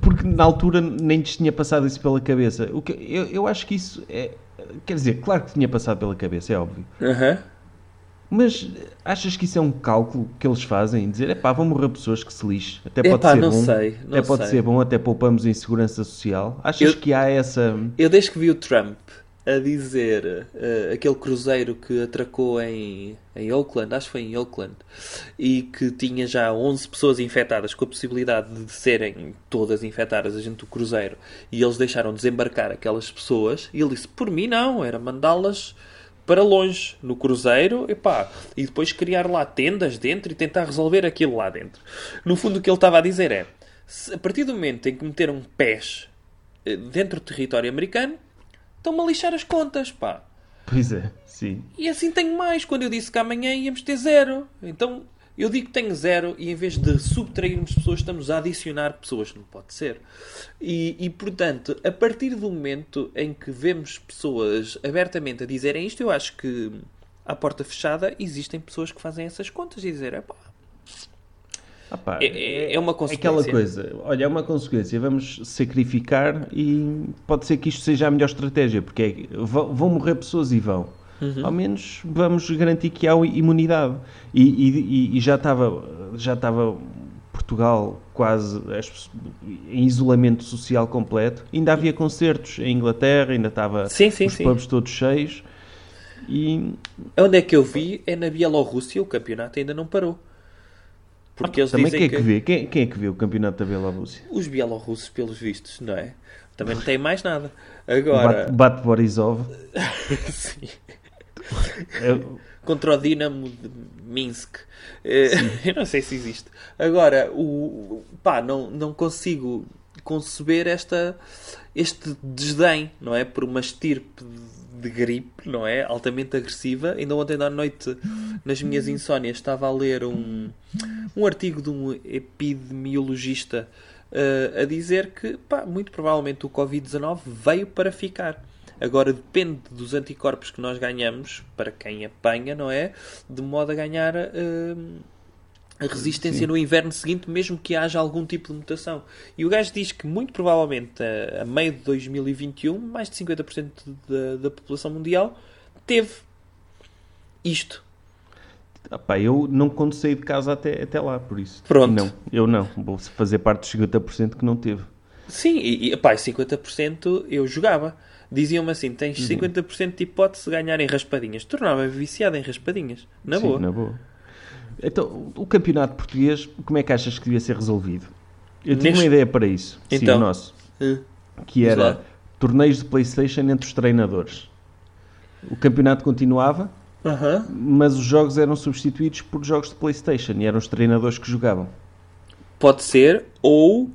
[SPEAKER 2] Porque na altura nem lhes tinha passado isso pela cabeça. O que, eu, eu acho que isso é. Quer dizer, claro que tinha passado pela cabeça, é óbvio.
[SPEAKER 3] Uhum.
[SPEAKER 2] Mas achas que isso é um cálculo que eles fazem? Dizer, é pá, vão morrer pessoas que se lixe. Até pode Epá, ser
[SPEAKER 3] não
[SPEAKER 2] bom.
[SPEAKER 3] Sei,
[SPEAKER 2] não até pode
[SPEAKER 3] sei.
[SPEAKER 2] ser bom, até poupamos em segurança social. Achas eu, que há essa.
[SPEAKER 3] Eu desde que vi o Trump a dizer uh, aquele cruzeiro que atracou em, em Oakland, acho que foi em Oakland, e que tinha já 11 pessoas infectadas, com a possibilidade de serem todas infectadas, a gente do cruzeiro, e eles deixaram desembarcar aquelas pessoas, e ele disse: Por mim, não, era mandá-las para longe, no cruzeiro, epá, e depois criar lá tendas dentro e tentar resolver aquilo lá dentro. No fundo, o que ele estava a dizer é: se, a partir do momento em que meteram pés eh, dentro do território americano, estão-me a lixar as contas, pá.
[SPEAKER 2] Pois é, sim.
[SPEAKER 3] E assim tenho mais, quando eu disse que amanhã íamos ter zero. Então, eu digo que tenho zero e em vez de subtrairmos pessoas, estamos a adicionar pessoas. Não pode ser. E, e, portanto, a partir do momento em que vemos pessoas abertamente a dizerem isto, eu acho que à porta fechada existem pessoas que fazem essas contas e dizem, pá,
[SPEAKER 2] ah, pá,
[SPEAKER 3] é, é, uma consequência.
[SPEAKER 2] Aquela coisa, olha, é uma consequência. Vamos sacrificar e pode ser que isto seja a melhor estratégia, porque é, vão, vão morrer pessoas e vão. Uhum. Ao menos vamos garantir que há imunidade. E, e, e já estava já estava Portugal quase em isolamento social completo. Ainda havia concertos em Inglaterra, ainda estava
[SPEAKER 3] sim, sim,
[SPEAKER 2] os
[SPEAKER 3] sim.
[SPEAKER 2] pubs todos cheios. E...
[SPEAKER 3] Onde é que eu vi? É na Bielorrússia, o campeonato ainda não parou.
[SPEAKER 2] Porque ah, eles também dizem quem é que, que... Vê? Quem, quem, é que vê o campeonato da Bielorrússia?
[SPEAKER 3] Os bielorrussos, pelos vistos, não é? Também não tem mais nada. Agora...
[SPEAKER 2] Bate, bate Borisov.
[SPEAKER 3] Sim. É... Contra o Dinamo de Minsk. Eh, eu não sei se existe. Agora, o, pá, não, não consigo conceber esta, este desdém, não é? Por uma estirpe de gripe, não é? Altamente agressiva. Ainda ontem à noite, nas minhas insónias, estava a ler um, um artigo de um epidemiologista uh, a dizer que, pá, muito provavelmente o Covid-19 veio para ficar. Agora depende dos anticorpos que nós ganhamos, para quem apanha, não é? De modo a ganhar. Uh, a resistência Sim. no inverno seguinte, mesmo que haja algum tipo de mutação. E o gajo diz que, muito provavelmente, a, a meio de 2021, mais de 50% da, da população mundial teve isto.
[SPEAKER 2] Ah, pá, eu não quando saí de casa até, até lá, por isso.
[SPEAKER 3] Pronto.
[SPEAKER 2] Não, eu não. Vou fazer parte dos 50% que não teve.
[SPEAKER 3] Sim, e, e pá, 50% eu jogava. Diziam-me assim: tens 50% uhum. de hipótese de ganhar em raspadinhas. Tornava-me viciado em raspadinhas. Na
[SPEAKER 2] Sim,
[SPEAKER 3] boa.
[SPEAKER 2] na boa. Então, o campeonato português, como é que achas que devia ser resolvido? Eu tive Neste... uma ideia para isso.
[SPEAKER 3] Então,
[SPEAKER 2] Sim, nosso. Uh, que era torneios de Playstation entre os treinadores. O campeonato continuava,
[SPEAKER 3] uh -huh.
[SPEAKER 2] mas os jogos eram substituídos por jogos de Playstation e eram os treinadores que jogavam.
[SPEAKER 3] Pode ser, ou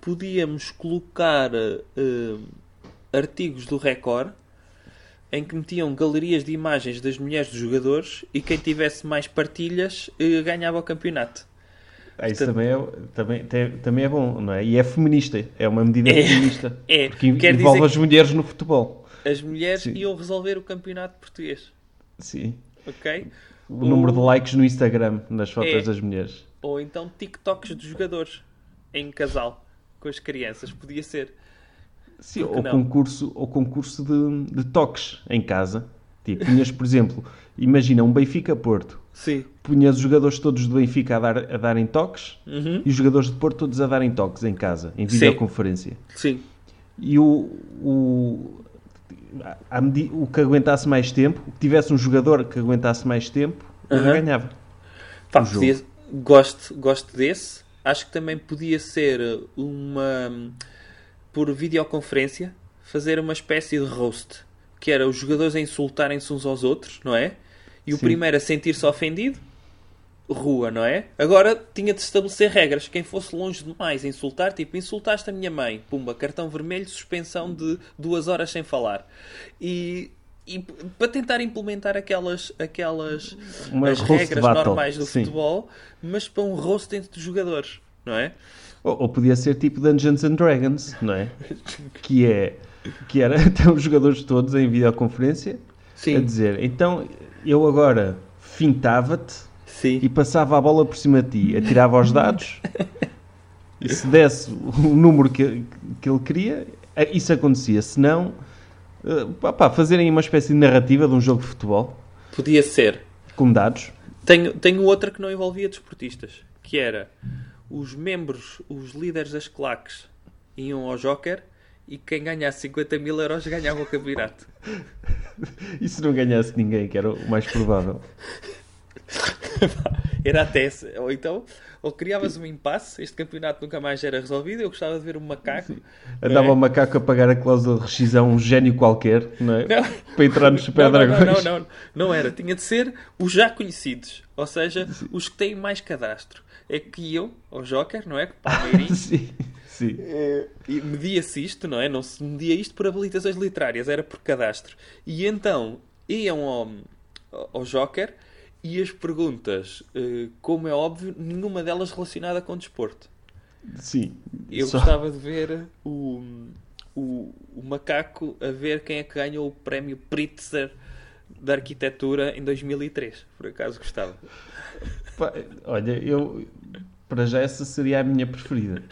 [SPEAKER 3] podíamos colocar uh, artigos do Record em que metiam galerias de imagens das mulheres dos jogadores e quem tivesse mais partilhas eh, ganhava o campeonato.
[SPEAKER 2] Ah, isso Portanto, também, é, também, também é bom, não é? E é feminista, é uma medida
[SPEAKER 3] é,
[SPEAKER 2] feminista.
[SPEAKER 3] É,
[SPEAKER 2] porque envolve as mulheres no futebol.
[SPEAKER 3] As mulheres Sim. iam resolver o campeonato português.
[SPEAKER 2] Sim.
[SPEAKER 3] Ok?
[SPEAKER 2] O Ou, número de likes no Instagram nas fotos é, das mulheres.
[SPEAKER 3] Ou então TikToks dos jogadores em casal com as crianças, podia ser.
[SPEAKER 2] Sim, ou concurso, ou concurso de, de toques em casa. Tipo, punhas, por exemplo, imagina um Benfica-Porto.
[SPEAKER 3] Sim.
[SPEAKER 2] Punhas os jogadores todos do Benfica a, dar, a darem toques
[SPEAKER 3] uhum.
[SPEAKER 2] e os jogadores de Porto todos a darem toques em casa, em videoconferência.
[SPEAKER 3] Sim.
[SPEAKER 2] E o, o, a, o que aguentasse mais tempo, que tivesse um jogador que aguentasse mais tempo, uhum. ganhava.
[SPEAKER 3] Pá, podia, gosto, gosto desse. Acho que também podia ser uma por videoconferência, fazer uma espécie de roast. Que era os jogadores a insultarem-se uns aos outros, não é? E o Sim. primeiro a sentir-se ofendido, rua, não é? Agora tinha de estabelecer regras. Quem fosse longe demais a insultar, tipo, insultaste a minha mãe, pumba, cartão vermelho, suspensão de duas horas sem falar. E, e para tentar implementar aquelas, aquelas as regras normais do Sim. futebol, mas para um roast entre os jogadores, não é?
[SPEAKER 2] Ou, ou, podia ser tipo Dungeons and Dragons, não é? que é que era até os jogadores todos em videoconferência
[SPEAKER 3] Sim.
[SPEAKER 2] a dizer então eu agora fintava-te e passava a bola por cima de ti, atirava os dados e se desse o número que, que ele queria, eh, isso acontecia. Se não, uh, fazerem uma espécie de narrativa de um jogo de futebol.
[SPEAKER 3] Podia ser.
[SPEAKER 2] Com dados.
[SPEAKER 3] Tenho, tenho outra que não envolvia desportistas, que era os membros, os líderes das claques iam ao Joker e quem ganhasse 50 mil euros ganhava o campeonato.
[SPEAKER 2] e se não ganhasse ninguém, que era o mais provável?
[SPEAKER 3] Era até. Ou então, ou criavas um impasse, este campeonato nunca mais era resolvido. Eu gostava de ver um macaco.
[SPEAKER 2] Andava
[SPEAKER 3] não
[SPEAKER 2] o
[SPEAKER 3] é?
[SPEAKER 2] macaco a pagar a cláusula de rescisão, um gênio qualquer, não é?
[SPEAKER 3] Não.
[SPEAKER 2] Para entrar nos Super
[SPEAKER 3] Não, não,
[SPEAKER 2] Dragões.
[SPEAKER 3] não, não, não, não era. Tinha de ser os já conhecidos. Ou seja, os que têm mais cadastro. É que eu, o Joker, não é? Palmeirinho,
[SPEAKER 2] Sim, sim.
[SPEAKER 3] e media-se isto, não é? Não se media isto por habilitações literárias, era por cadastro. E então iam ao, ao Joker e as perguntas, eh, como é óbvio, nenhuma delas relacionada com desporto.
[SPEAKER 2] sim.
[SPEAKER 3] Eu
[SPEAKER 2] Só-
[SPEAKER 3] gostava de ver o, o, o macaco a ver quem é que ganhou o prémio Pritzker da arquitetura em 2003. Por acaso gostava.
[SPEAKER 2] Olha, eu para já essa seria a minha preferida.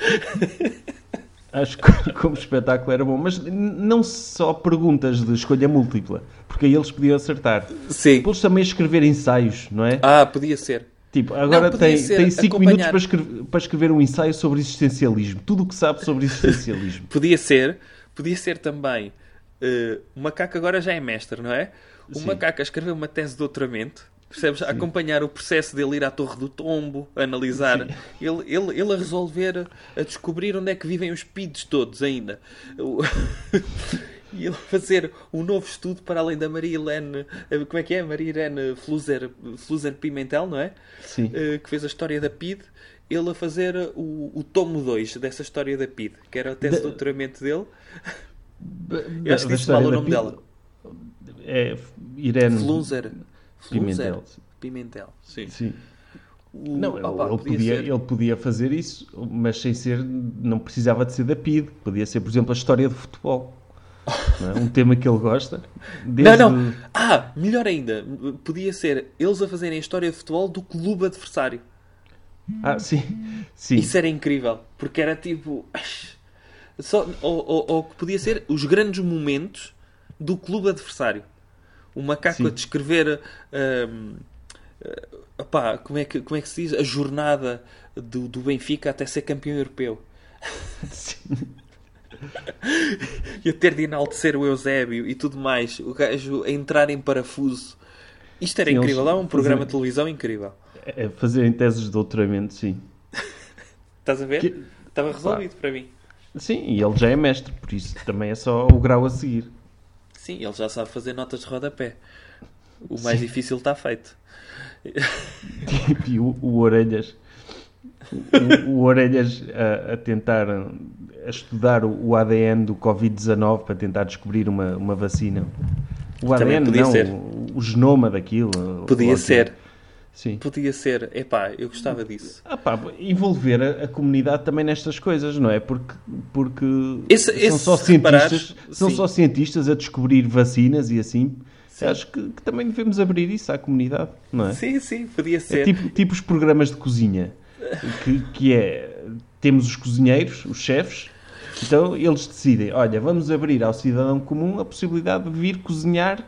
[SPEAKER 2] Acho que como espetáculo era bom, mas não só perguntas de escolha múltipla, porque aí eles podiam acertar.
[SPEAKER 3] Sim.
[SPEAKER 2] Depois também escrever ensaios, não é?
[SPEAKER 3] Ah, podia ser.
[SPEAKER 2] Tipo, agora
[SPEAKER 3] podia
[SPEAKER 2] tem,
[SPEAKER 3] ser
[SPEAKER 2] tem cinco
[SPEAKER 3] acompanhar.
[SPEAKER 2] minutos para escrever, para escrever um ensaio sobre existencialismo. Tudo o que sabe sobre existencialismo.
[SPEAKER 3] Podia ser. Podia ser também. eh, o macaco agora já é mestre, não é? O
[SPEAKER 2] Sim.
[SPEAKER 3] macaco a escrever uma tese de doutoramento. Percebes? A acompanhar o processo dele ir à Torre do Tombo, a analisar,
[SPEAKER 2] Sim.
[SPEAKER 3] ele, ele, ele a resolver, a descobrir onde é que vivem os pidos todos ainda. E ele fazer um novo estudo para além da Maria Helene, eh, como é que é? Maria Helene Fluser, Fluser Pimentel, não é?
[SPEAKER 2] Sim.
[SPEAKER 3] Eh, que fez a história da PID, ele a fazer o, o tomo 2 dessa história da PID, que era a tese de doutoramento dele.
[SPEAKER 2] Eu
[SPEAKER 3] acho que disse mal o nome dela.
[SPEAKER 2] É Irene
[SPEAKER 3] Flunzer.
[SPEAKER 2] Pimentel.
[SPEAKER 3] Flunzer Pimentel. Sim.
[SPEAKER 2] Sim.
[SPEAKER 3] O-
[SPEAKER 2] Não,
[SPEAKER 3] opa,
[SPEAKER 2] ele,
[SPEAKER 3] podia
[SPEAKER 2] podia,
[SPEAKER 3] ser.
[SPEAKER 2] ele podia fazer isso, mas sem ser, não precisava de ser da PID. Podia ser, por exemplo, a história de futebol. não é? Um tema que ele gosta.
[SPEAKER 3] Não,
[SPEAKER 2] Desde...
[SPEAKER 3] não. Ah, melhor ainda. Podia ser eles a fazerem a história de futebol do clube adversário.
[SPEAKER 2] Ah, sim. sim.
[SPEAKER 3] Isso era incrível. Porque era tipo. Só, ou, ou, ou que podia ser os grandes momentos do clube adversário. O macaco
[SPEAKER 2] Sim.
[SPEAKER 3] a descrever. hum, eh, opá, como, é que, como é que se diz? A jornada do, do Benfica até ser campeão europeu. e a ter de enaltecer o Eusébio e tudo mais. O gajo a entrar em parafuso. Isto era
[SPEAKER 2] Sim,
[SPEAKER 3] incrível. Dá um programa
[SPEAKER 2] fazem-
[SPEAKER 3] de televisão incrível.
[SPEAKER 2] É Fazerem teses de doutoramento, sim.
[SPEAKER 3] Estás a ver?
[SPEAKER 2] Que-
[SPEAKER 3] Estava resolvido para mim.
[SPEAKER 2] Sim, e ele já é mestre, por isso também é só o grau a seguir.
[SPEAKER 3] Sim, ele já sabe fazer notas de rodapé. O mais difícil está feito.
[SPEAKER 2] e o, o Orelhas o, o Orelhas a, a tentar a estudar o, ADN do Covid-19 para tentar descobrir uma, uma vacina. O
[SPEAKER 3] Também
[SPEAKER 2] ADN não, o, o genoma daquilo.
[SPEAKER 3] Podia ser.
[SPEAKER 2] Sim.
[SPEAKER 3] Podia ser. Epá, eu gostava disso.
[SPEAKER 2] Ah pá, envolver a, a comunidade também nestas coisas, não é? Porque, porque
[SPEAKER 3] Esse-
[SPEAKER 2] são,
[SPEAKER 3] esse,
[SPEAKER 2] só
[SPEAKER 3] reparares,
[SPEAKER 2] cientistas, são
[SPEAKER 3] sim.
[SPEAKER 2] só cientistas a descobrir vacinas e assim.
[SPEAKER 3] Sim.
[SPEAKER 2] Acho que, que também devemos abrir isso à comunidade, não é?
[SPEAKER 3] Sim, sim, podia
[SPEAKER 2] É
[SPEAKER 3] ser.
[SPEAKER 2] tipo, tipo os programas de cozinha, que, que é, temos os cozinheiros, os chefes, então eles decidem, olha, vamos abrir ao cidadão comum a possibilidade de vir cozinhar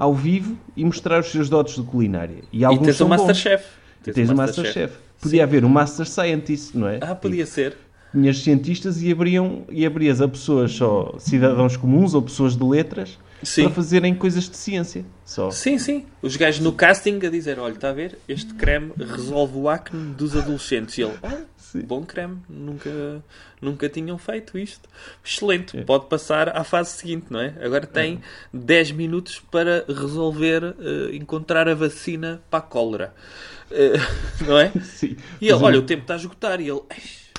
[SPEAKER 2] ao vivo e mostrar os seus dotes de culinária. E
[SPEAKER 3] e
[SPEAKER 2] alguns
[SPEAKER 3] tens o
[SPEAKER 2] são bons.
[SPEAKER 3] Masterchef.
[SPEAKER 2] E tens o Masterchef. Podia haver um Master Scientist, não é?
[SPEAKER 3] Ah, podia ser.
[SPEAKER 2] Tinhas cientistas e abriam e abrias a pessoas só cidadãos comuns ou pessoas de letras
[SPEAKER 3] Sim.
[SPEAKER 2] para fazerem coisas de ciência. Só.
[SPEAKER 3] Sim, sim. Os gajos no casting a dizer: olha, está a ver? Este creme resolve o acne dos adolescentes. E ele, ah,
[SPEAKER 2] Sim.
[SPEAKER 3] bom creme. Nunca, nunca tinham feito isto. Excelente.
[SPEAKER 2] É.
[SPEAKER 3] Pode passar à fase seguinte, não é? Agora tem 10 minutos para resolver, eh, encontrar a vacina para a cólera. Eh, não é?
[SPEAKER 2] Sim.
[SPEAKER 3] E ele,
[SPEAKER 2] Fazer
[SPEAKER 3] olha, o tempo está a esgotar. E ele, "Eish,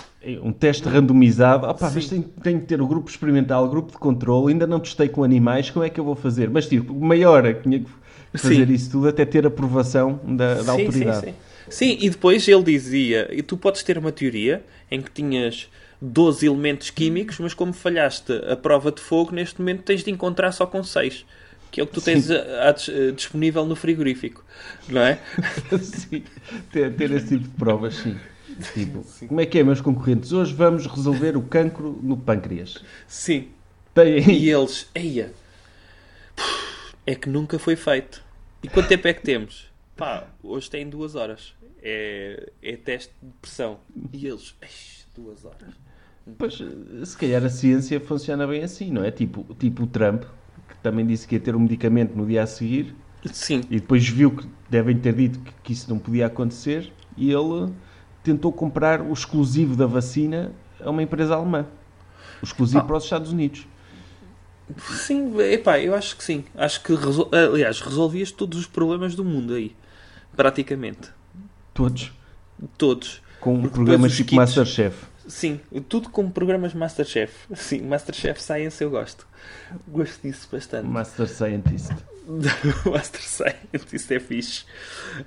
[SPEAKER 2] um teste randomizado.
[SPEAKER 3] Sim.
[SPEAKER 2] mas tenho, tenho que ter o grupo experimental, o grupo de controle. Ainda não testei com animais. Como é que eu vou fazer? Mas tipo, meia hora que tinha que fazer
[SPEAKER 3] Sim.
[SPEAKER 2] isso tudo até ter aprovação da, da
[SPEAKER 3] Sim,
[SPEAKER 2] autoridade.
[SPEAKER 3] Sim, sim. Sim, e depois ele dizia: e tu podes ter uma teoria em que tinhas 12 elementos químicos, mas como falhaste a prova de fogo, neste momento tens de encontrar só com 6. Que é o que tu tens a- a eh, disponível no frigorífico, não é?
[SPEAKER 2] Sim, ter, ter esse tipo de provas, sim. Tipo, como é que é, meus concorrentes? Hoje vamos resolver o cancro no pâncreas.
[SPEAKER 3] Sim.
[SPEAKER 2] Tem
[SPEAKER 3] E eles, eia, é que nunca foi feito. E quanto tempo é que temos? Pá, hoje tem duas horas. É, é teste de pressão. E eles, "Eish, duas horas.
[SPEAKER 2] Pois, se calhar a ciência funciona bem assim, não é? Tipo, tipo o Trump, que também disse que ia ter um medicamento no dia a seguir
[SPEAKER 3] Sim,
[SPEAKER 2] e depois viu que devem ter dito que, que isso não podia acontecer e ele tentou comprar o exclusivo da vacina a uma empresa alemã. O exclusivo
[SPEAKER 3] Ah.
[SPEAKER 2] para os Estados Unidos.
[SPEAKER 3] Sim, epá, eu acho que sim. Acho que, resol... aliás, resolvias todos os problemas do mundo aí. Praticamente.
[SPEAKER 2] Todos.
[SPEAKER 3] Todos.
[SPEAKER 2] Com programas
[SPEAKER 3] os
[SPEAKER 2] tipo
[SPEAKER 3] kits-
[SPEAKER 2] Masterchef.
[SPEAKER 3] Sim, tudo com programas Masterchef. Sim, Masterchef Science eu gosto. Gosto disso bastante.
[SPEAKER 2] Master Scientist.
[SPEAKER 3] Master Science, isso é fixe.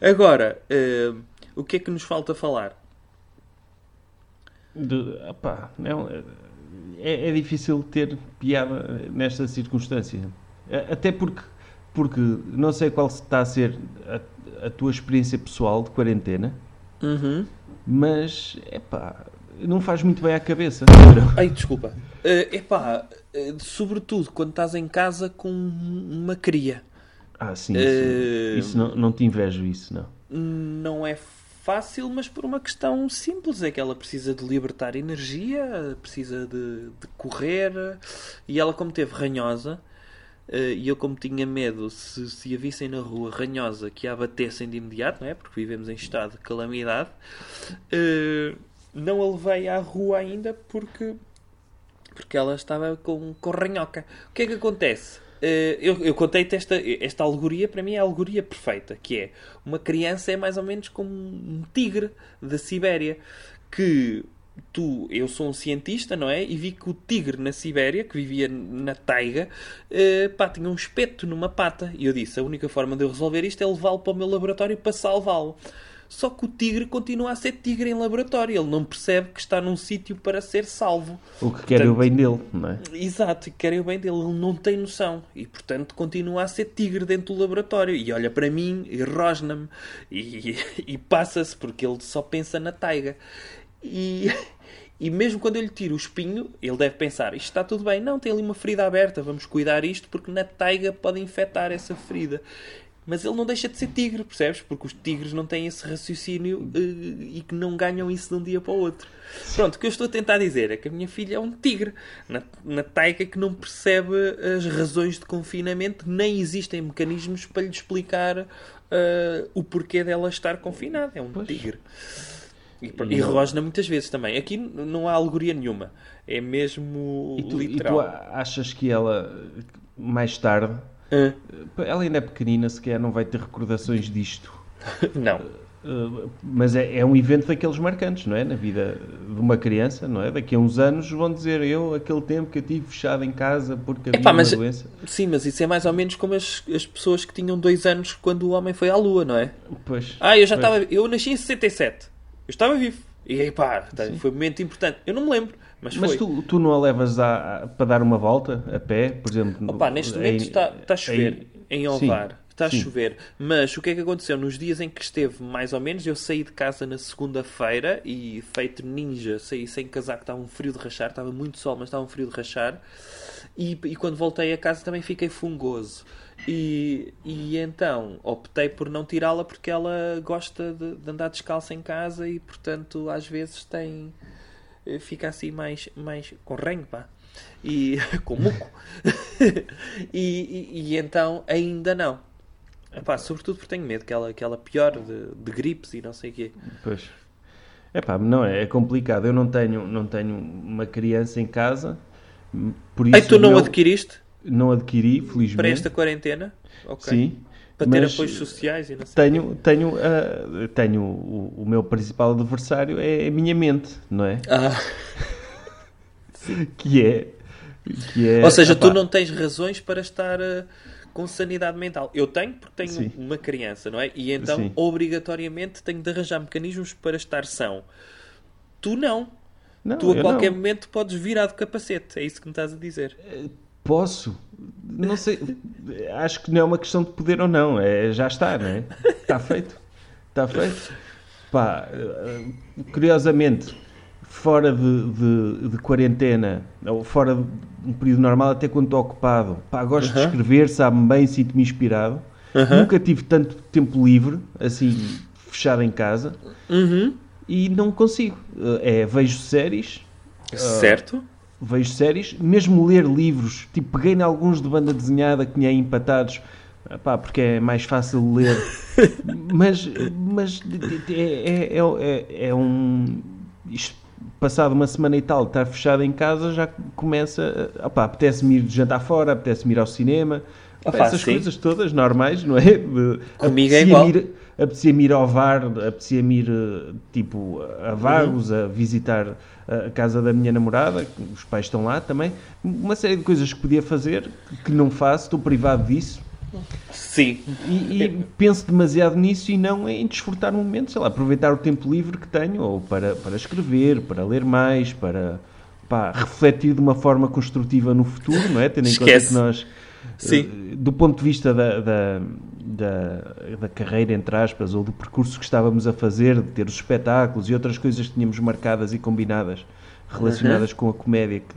[SPEAKER 3] Agora, eh, o que é que nos falta falar?
[SPEAKER 2] De, opá, não, é, é difícil ter piada nesta circunstância. Até porque, porque não sei qual está a ser a, a tua experiência pessoal de quarentena,
[SPEAKER 3] Uhum.
[SPEAKER 2] mas epá, não faz muito bem à cabeça.
[SPEAKER 3] Ai, desculpa. Eh, epá, eh, sobretudo quando estás em casa com uma cria.
[SPEAKER 2] Ah, sim,
[SPEAKER 3] Eh,
[SPEAKER 2] isso, isso não, não te invejo isso, não.
[SPEAKER 3] Não é fácil, mas por uma questão simples. É que ela precisa de libertar energia, precisa de, de correr. E ela, como teve ranhosa, e eu, como tinha medo, se, se a vissem na rua ranhosa, que a abatessem de imediato, não é? Porque vivemos em estado de calamidade, eh, não a levei à rua ainda porque, porque ela estava com, com ranhoca. O que é que acontece? Eh, eu, eu contei-te esta, esta alegoria, para mim é a alegoria perfeita, que é uma criança é mais ou menos como um tigre da Sibéria, que tu, eu sou um cientista, não é? E vi que o tigre na Sibéria, que vivia na taiga, eh, pá, tinha um espeto numa pata. E eu disse, a única forma de eu resolver isto é levá-lo para o meu laboratório para salvá-lo. Só que o tigre continua a ser tigre em laboratório. Ele não percebe que está num sítio para ser salvo.
[SPEAKER 2] O que quer é o
[SPEAKER 3] Portanto,
[SPEAKER 2] bem dele, não é?
[SPEAKER 3] Exato, e querem o bem dele, ele não tem noção e portanto continua a ser tigre dentro do laboratório e olha para mim e rosna-me e, e passa-se porque ele só pensa na taiga e, e mesmo quando eu lhe tiro o espinho, ele deve pensar isto está tudo bem, não, tem ali uma ferida aberta, vamos cuidar isto porque na taiga pode infectar essa ferida. Mas ele não deixa de ser tigre, percebes? Porque os tigres não têm esse raciocínio eh, e que não ganham isso de um dia para o outro. Pronto, o que eu estou a tentar dizer é que a minha filha é um tigre na, na taiga que não percebe as razões de confinamento, nem existem mecanismos para lhe explicar eh, o porquê dela estar confinada. É um
[SPEAKER 2] Pois.
[SPEAKER 3] tigre. E, e rosna muitas vezes também. Aqui não há alegoria nenhuma. É mesmo
[SPEAKER 2] E tu, e
[SPEAKER 3] literal.
[SPEAKER 2] tu achas que ela, mais tarde,
[SPEAKER 3] Hã?
[SPEAKER 2] ela ainda é pequenina, sequer não vai ter recordações disto.
[SPEAKER 3] Não.
[SPEAKER 2] Uh, mas é, é um evento daqueles marcantes, não é? Na vida de uma criança, não é? Daqui a uns anos vão dizer eu, aquele tempo que eu tive fechado em casa porque havia
[SPEAKER 3] Epá,
[SPEAKER 2] uma
[SPEAKER 3] mas-
[SPEAKER 2] doença.
[SPEAKER 3] Sim, mas isso é mais ou menos como as, as pessoas que tinham dois anos quando o homem foi à Lua, não é?
[SPEAKER 2] Pois,
[SPEAKER 3] Ah, eu já estava. Eu nasci em 67. Eu estava vivo. E aí, pá, tá, foi um momento importante. Eu não me lembro, mas,
[SPEAKER 2] Mas
[SPEAKER 3] foi.
[SPEAKER 2] tu, tu não a levas a- a- para dar uma volta a pé, por exemplo?
[SPEAKER 3] Opa, neste
[SPEAKER 2] em-
[SPEAKER 3] momento está, está a chover em
[SPEAKER 2] Sim,
[SPEAKER 3] Ovar. Está a
[SPEAKER 2] sim.
[SPEAKER 3] chover. Mas o que é que aconteceu? Nos dias em que esteve mais ou menos, eu saí de casa na segunda-feira e feito ninja, saí sem casaco, estava um frio de rachar, estava muito sol, mas estava um frio de rachar. E, e quando voltei a casa também fiquei fungoso. E, e então optei por não tirá-la porque ela gosta de, de andar descalça em casa e portanto às vezes tem eh, fica assim mais, mais com rengue, pá. E com muco. e, e, e então ainda não. Epá, sobretudo porque tenho medo que ela, que ela piore de, de gripes e não sei o quê.
[SPEAKER 2] Pois. Epá, não é, é complicado. Eu não tenho, não tenho uma criança em casa, por isso
[SPEAKER 3] Ei, tu não
[SPEAKER 2] eu
[SPEAKER 3] adquiriste
[SPEAKER 2] não adquiri, felizmente.
[SPEAKER 3] para esta quarentena? Ok.
[SPEAKER 2] Sim.
[SPEAKER 3] Para ter apoios sociais e não sei.
[SPEAKER 2] Tenho, tenho, ah, tenho o, o meu principal adversário é a minha mente, não é?
[SPEAKER 3] Ah,
[SPEAKER 2] Que é. Que é
[SPEAKER 3] ou seja, tu
[SPEAKER 2] epá,
[SPEAKER 3] não tens razões para estar eh, com sanidade mental. Eu tenho porque tenho
[SPEAKER 2] Sim.
[SPEAKER 3] uma criança, não é? E então,
[SPEAKER 2] Sim.
[SPEAKER 3] obrigatoriamente, tenho de arranjar mecanismos para estar são. Tu não.
[SPEAKER 2] não,
[SPEAKER 3] tu a qualquer
[SPEAKER 2] não.
[SPEAKER 3] momento podes virar de capacete. É isso que me estás a dizer.
[SPEAKER 2] Posso. Não sei. Acho que não é uma questão de poder ou não. É, já está, não é? Está feito. Está feito. Pá, curiosamente, fora de, de, de quarentena, ou fora de um período normal, até quando estou ocupado, pá, gosto de escrever, sabe-me bem, sinto-me inspirado. Nunca tive tanto tempo livre, assim, fechado em casa,
[SPEAKER 3] Uhum.
[SPEAKER 2] e não consigo. É, vejo séries,
[SPEAKER 3] Certo?
[SPEAKER 2] Vejo séries, mesmo ler livros, tipo, peguei em alguns de banda desenhada que tinha aí empatados, Pá, porque é mais fácil ler. mas mas é, é, é, é um. Isto, passado uma semana e tal, estar fechado em casa, já começa. Opá, apetece-me ir jantar fora, apetece-me ir ao cinema. Opa, essas sim. coisas todas normais, não é?
[SPEAKER 3] Comigo é igual.
[SPEAKER 2] Ir, apetecia-me ir ao VAR, apetecia-me ir tipo, a Vagos, uhum. a visitar a casa da minha namorada, os pais estão lá também. Uma série de coisas que podia fazer que não faço, estou privado disso.
[SPEAKER 3] Sim.
[SPEAKER 2] E, e, penso demasiado nisso e não em desfrutar um momento, sei lá, aproveitar o tempo livre que tenho, ou para, para escrever, para ler mais, para pá, refletir de uma forma construtiva no futuro, não é? Tendo em Esquece. conta que nós, Sim. Eh, do ponto de vista da, da, da, da, carreira, entre aspas, ou do percurso que estávamos a fazer, de ter os espetáculos e outras coisas que tínhamos marcadas e combinadas relacionadas uhum. com a comédia, que,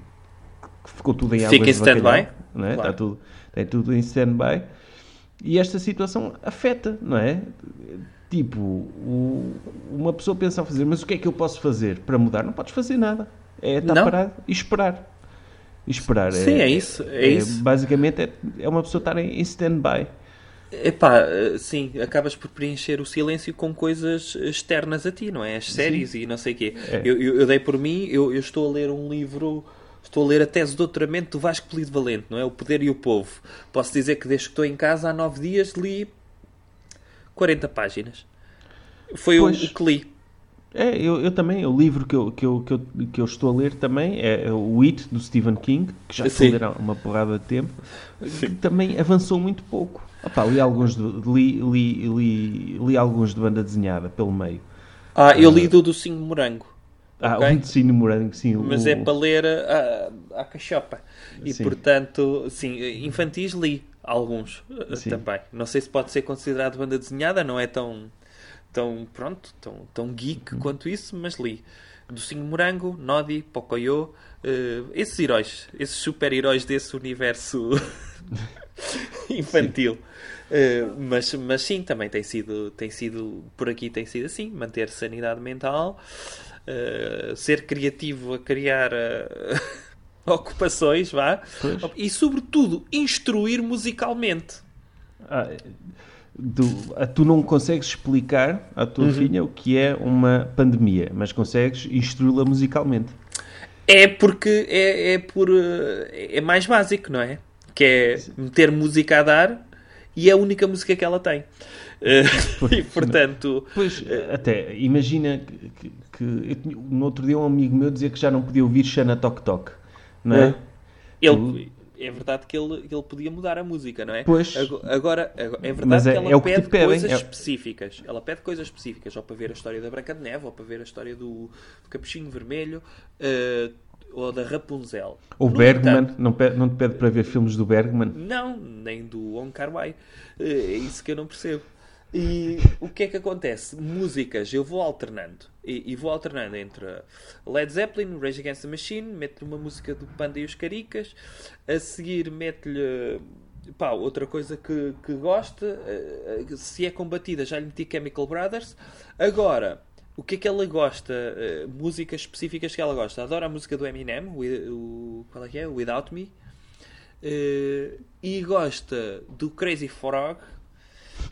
[SPEAKER 2] que ficou tudo em águas
[SPEAKER 3] Fica em stand-by.
[SPEAKER 2] É? Claro. Está tudo, tem tudo em stand-by. E esta situação afeta, não é? Tipo, o, uma pessoa pensa a fazer, mas o que é que eu posso fazer para mudar? Não podes fazer nada. É estar não. parado e esperar. E esperar.
[SPEAKER 3] Sim, é, é isso. É, é, isso.
[SPEAKER 2] Basicamente é, é uma pessoa estar em, em stand-by.
[SPEAKER 3] Epá, sim, acabas por preencher o silêncio com coisas externas a ti, não é? As séries sim. e não sei o quê. É. Eu, eu, eu, dei por mim, eu, eu estou a ler um livro Estou a ler a tese de doutoramento do Vasco Polido Valente, não é? O Poder e o Povo. Posso dizer que desde que estou em casa há nove dias li 40 páginas. Foi o, o, que li.
[SPEAKER 2] É, eu, eu também, o livro que eu, que, eu, que, eu, que eu estou a ler também é o It, do Stephen King, que já estou a ler há uma porrada de tempo, que também avançou muito pouco. Opa, li, alguns de, li, li, li, li alguns de banda desenhada pelo meio.
[SPEAKER 3] Ah, eu li do Docinho Morango.
[SPEAKER 2] Ah, okay? o ensino morango, sim.
[SPEAKER 3] Mas
[SPEAKER 2] o...
[SPEAKER 3] é para ler a, a cachopa. E sim. portanto, sim, infantis li alguns eh, sim. também. Não sei se pode ser considerado banda desenhada, não é tão, tão pronto, tão, tão geek uhum. quanto isso, mas li. Docinho Morango, Nodi, Pocoyo, uh, esses heróis, esses super-heróis desse universo infantil. Uh, mas, mas sim, também tem sido, tem sido, por aqui tem sido assim, manter sanidade mental. Eh, ser criativo a criar uh, ocupações, vá, pois. e sobretudo instruir musicalmente.
[SPEAKER 2] Ah, tu, tu, não consegues explicar à tua uhum. filha o que é uma pandemia, mas consegues instruí-la musicalmente.
[SPEAKER 3] É porque é, é, por, eh, é mais básico, não é? Que é meter música a dar e é a única música que ela tem. Pois, e portanto.
[SPEAKER 2] Pois, até, imagina que, que eu, no outro dia um amigo meu dizia que já não podia ouvir Xana Tok Tok, não é?
[SPEAKER 3] Ele, é verdade que ele, ele podia mudar a música, não é?
[SPEAKER 2] Pois.
[SPEAKER 3] Agora, é verdade é, que ela é pede coisas é... específicas. Ela pede coisas específicas, ou para ver a história da Branca de Neve, ou para ver a história do, do Capuchinho Vermelho, uh, ou da Rapunzel.
[SPEAKER 2] O no Bergman, entanto, não, pede, não te pede para ver filmes do Bergman?
[SPEAKER 3] Não, nem do Wong Kar Wai. Uh, é isso que eu não percebo. E o que é que acontece? Músicas, eu vou alternando. E, e vou alternando entre Led Zeppelin, Rage Against the Machine, meto-lhe uma música do Panda e os Caricas, a seguir meto-lhe pá, outra coisa que, que gosta, eh, eh, se é combatida já lhe meti Chemical Brothers. Agora, o que é que ela gosta? Uh, músicas específicas que ela gosta. Adora a música do Eminem, o, qual é que é? Without Me. E gosta do Crazy Frog,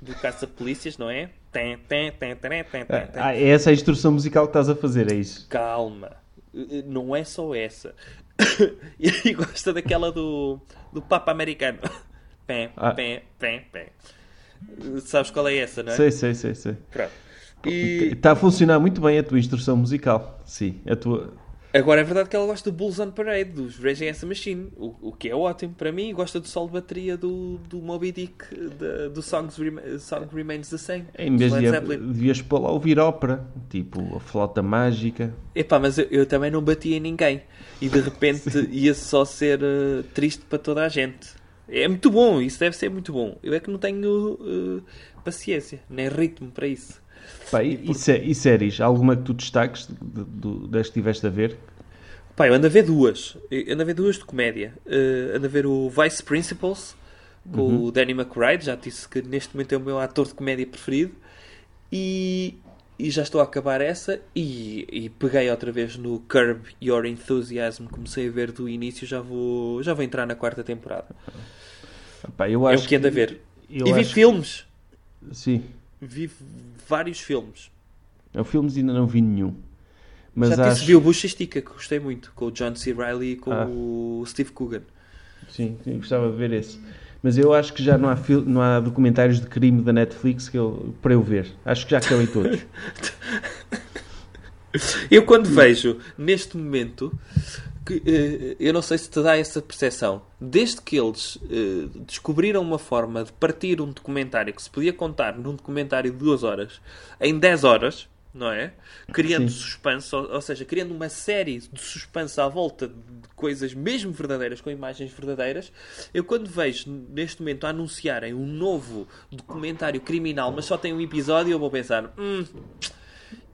[SPEAKER 3] do Caça-Polícias, não é? Tem, tem, tem, tem, tem, tem,
[SPEAKER 2] Ah, é essa a instrução musical que estás a fazer, é isso?
[SPEAKER 3] Calma. Não é só essa. e gosta daquela do, do Papa Americano. Pé, ah. pé, pé, pé. Sabes qual é essa, não é?
[SPEAKER 2] Sei, sei, sei, sei. Pronto. E... Está a funcionar muito bem a tua instrução musical. Sim, a tua
[SPEAKER 3] Agora é verdade que ela gosta do Bulls on Parade, dos Rage Against the Machine, o, o que é ótimo para mim. Gosta do solo de bateria do, do Moby Dick, do Songs Rem Song Remains the Same.
[SPEAKER 2] Em vez de devias pôr lá ouvir ópera, tipo a flauta mágica.
[SPEAKER 3] Epá, mas eu, eu também não batia em ninguém e de repente ia só ser uh, triste para toda a gente. É muito bom, isso deve ser muito bom. Eu é que não tenho uh, paciência, nem ritmo para isso.
[SPEAKER 2] Pá, e, e, e, séries? Alguma que tu destaques das que estiveste a ver?
[SPEAKER 3] Pá, eu ando a ver duas. Eu ando a ver duas de comédia. Uh, ando a ver o Vice Principals com uhum. o Danny McBride. Já disse que neste momento é o meu ator de comédia preferido. E, e já estou a acabar essa. E, e, peguei outra vez no Curb Your Enthusiasm. Comecei a ver do início. Já vou, já vou entrar na quarta temporada.
[SPEAKER 2] Pá, eu acho
[SPEAKER 3] é o que ando a ver e vi filmes.
[SPEAKER 2] Sim.
[SPEAKER 3] Vi vários filmes.
[SPEAKER 2] Eu filmes ainda não vi nenhum. Mas
[SPEAKER 3] Já
[SPEAKER 2] acho...
[SPEAKER 3] vi o Bush e Estica, que gostei muito, com o John C. Reilly e com
[SPEAKER 2] Ah.
[SPEAKER 3] o Steve Coogan.
[SPEAKER 2] Sim, eu gostava de ver esse. Mas eu acho que já não há, fil- não há documentários de crime da Netflix que eu... para eu ver. Acho que já acabei todos.
[SPEAKER 3] Eu quando vejo, neste momento, que, eh, eu não sei se te dá essa percepção, desde que eles eh, descobriram uma forma de partir um documentário que se podia contar num documentário de duas horas em 10 horas, não é? Criando
[SPEAKER 2] Sim.
[SPEAKER 3] suspense, ou, ou seja, criando uma série de suspense à volta de coisas mesmo verdadeiras, com imagens verdadeiras. Eu quando vejo neste momento anunciarem um novo documentário criminal, mas só tem um episódio, eu vou pensar, hum,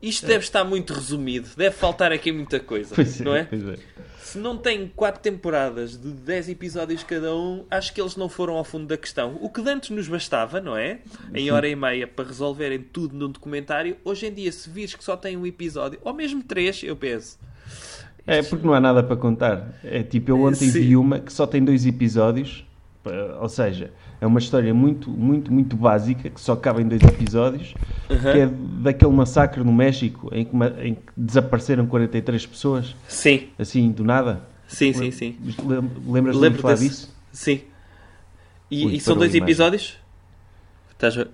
[SPEAKER 3] isto deve estar muito resumido, deve faltar aqui muita coisa,
[SPEAKER 2] Pois
[SPEAKER 3] não é?
[SPEAKER 2] pois é.
[SPEAKER 3] Se não tem quatro temporadas de 10 episódios cada um, acho que eles não foram ao fundo da questão. O que antes nos bastava, não é? Em hora e meia para resolverem tudo num documentário, hoje em dia, se vires que só tem um episódio, ou mesmo três, eu penso.
[SPEAKER 2] É porque não há nada para contar. É tipo, eu ontem
[SPEAKER 3] Sim.
[SPEAKER 2] vi uma que só tem dois episódios, ou seja, é uma história muito, muito, muito básica, que só cabe em dois episódios, que é daquele massacre no México em que, em que desapareceram 43 pessoas,
[SPEAKER 3] Sim,
[SPEAKER 2] assim, do nada.
[SPEAKER 3] sim, sim, sim.
[SPEAKER 2] Lem- Lembras-te de falar
[SPEAKER 3] desse.
[SPEAKER 2] disso?
[SPEAKER 3] Sim. E,
[SPEAKER 2] Ui,
[SPEAKER 3] e são dois episódios? Estás a...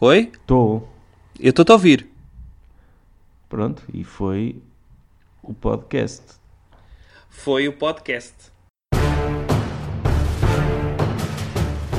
[SPEAKER 3] Oi?
[SPEAKER 2] Estou.
[SPEAKER 3] Eu estou a ouvir.
[SPEAKER 2] Pronto, e foi o podcast.
[SPEAKER 3] Foi o podcast.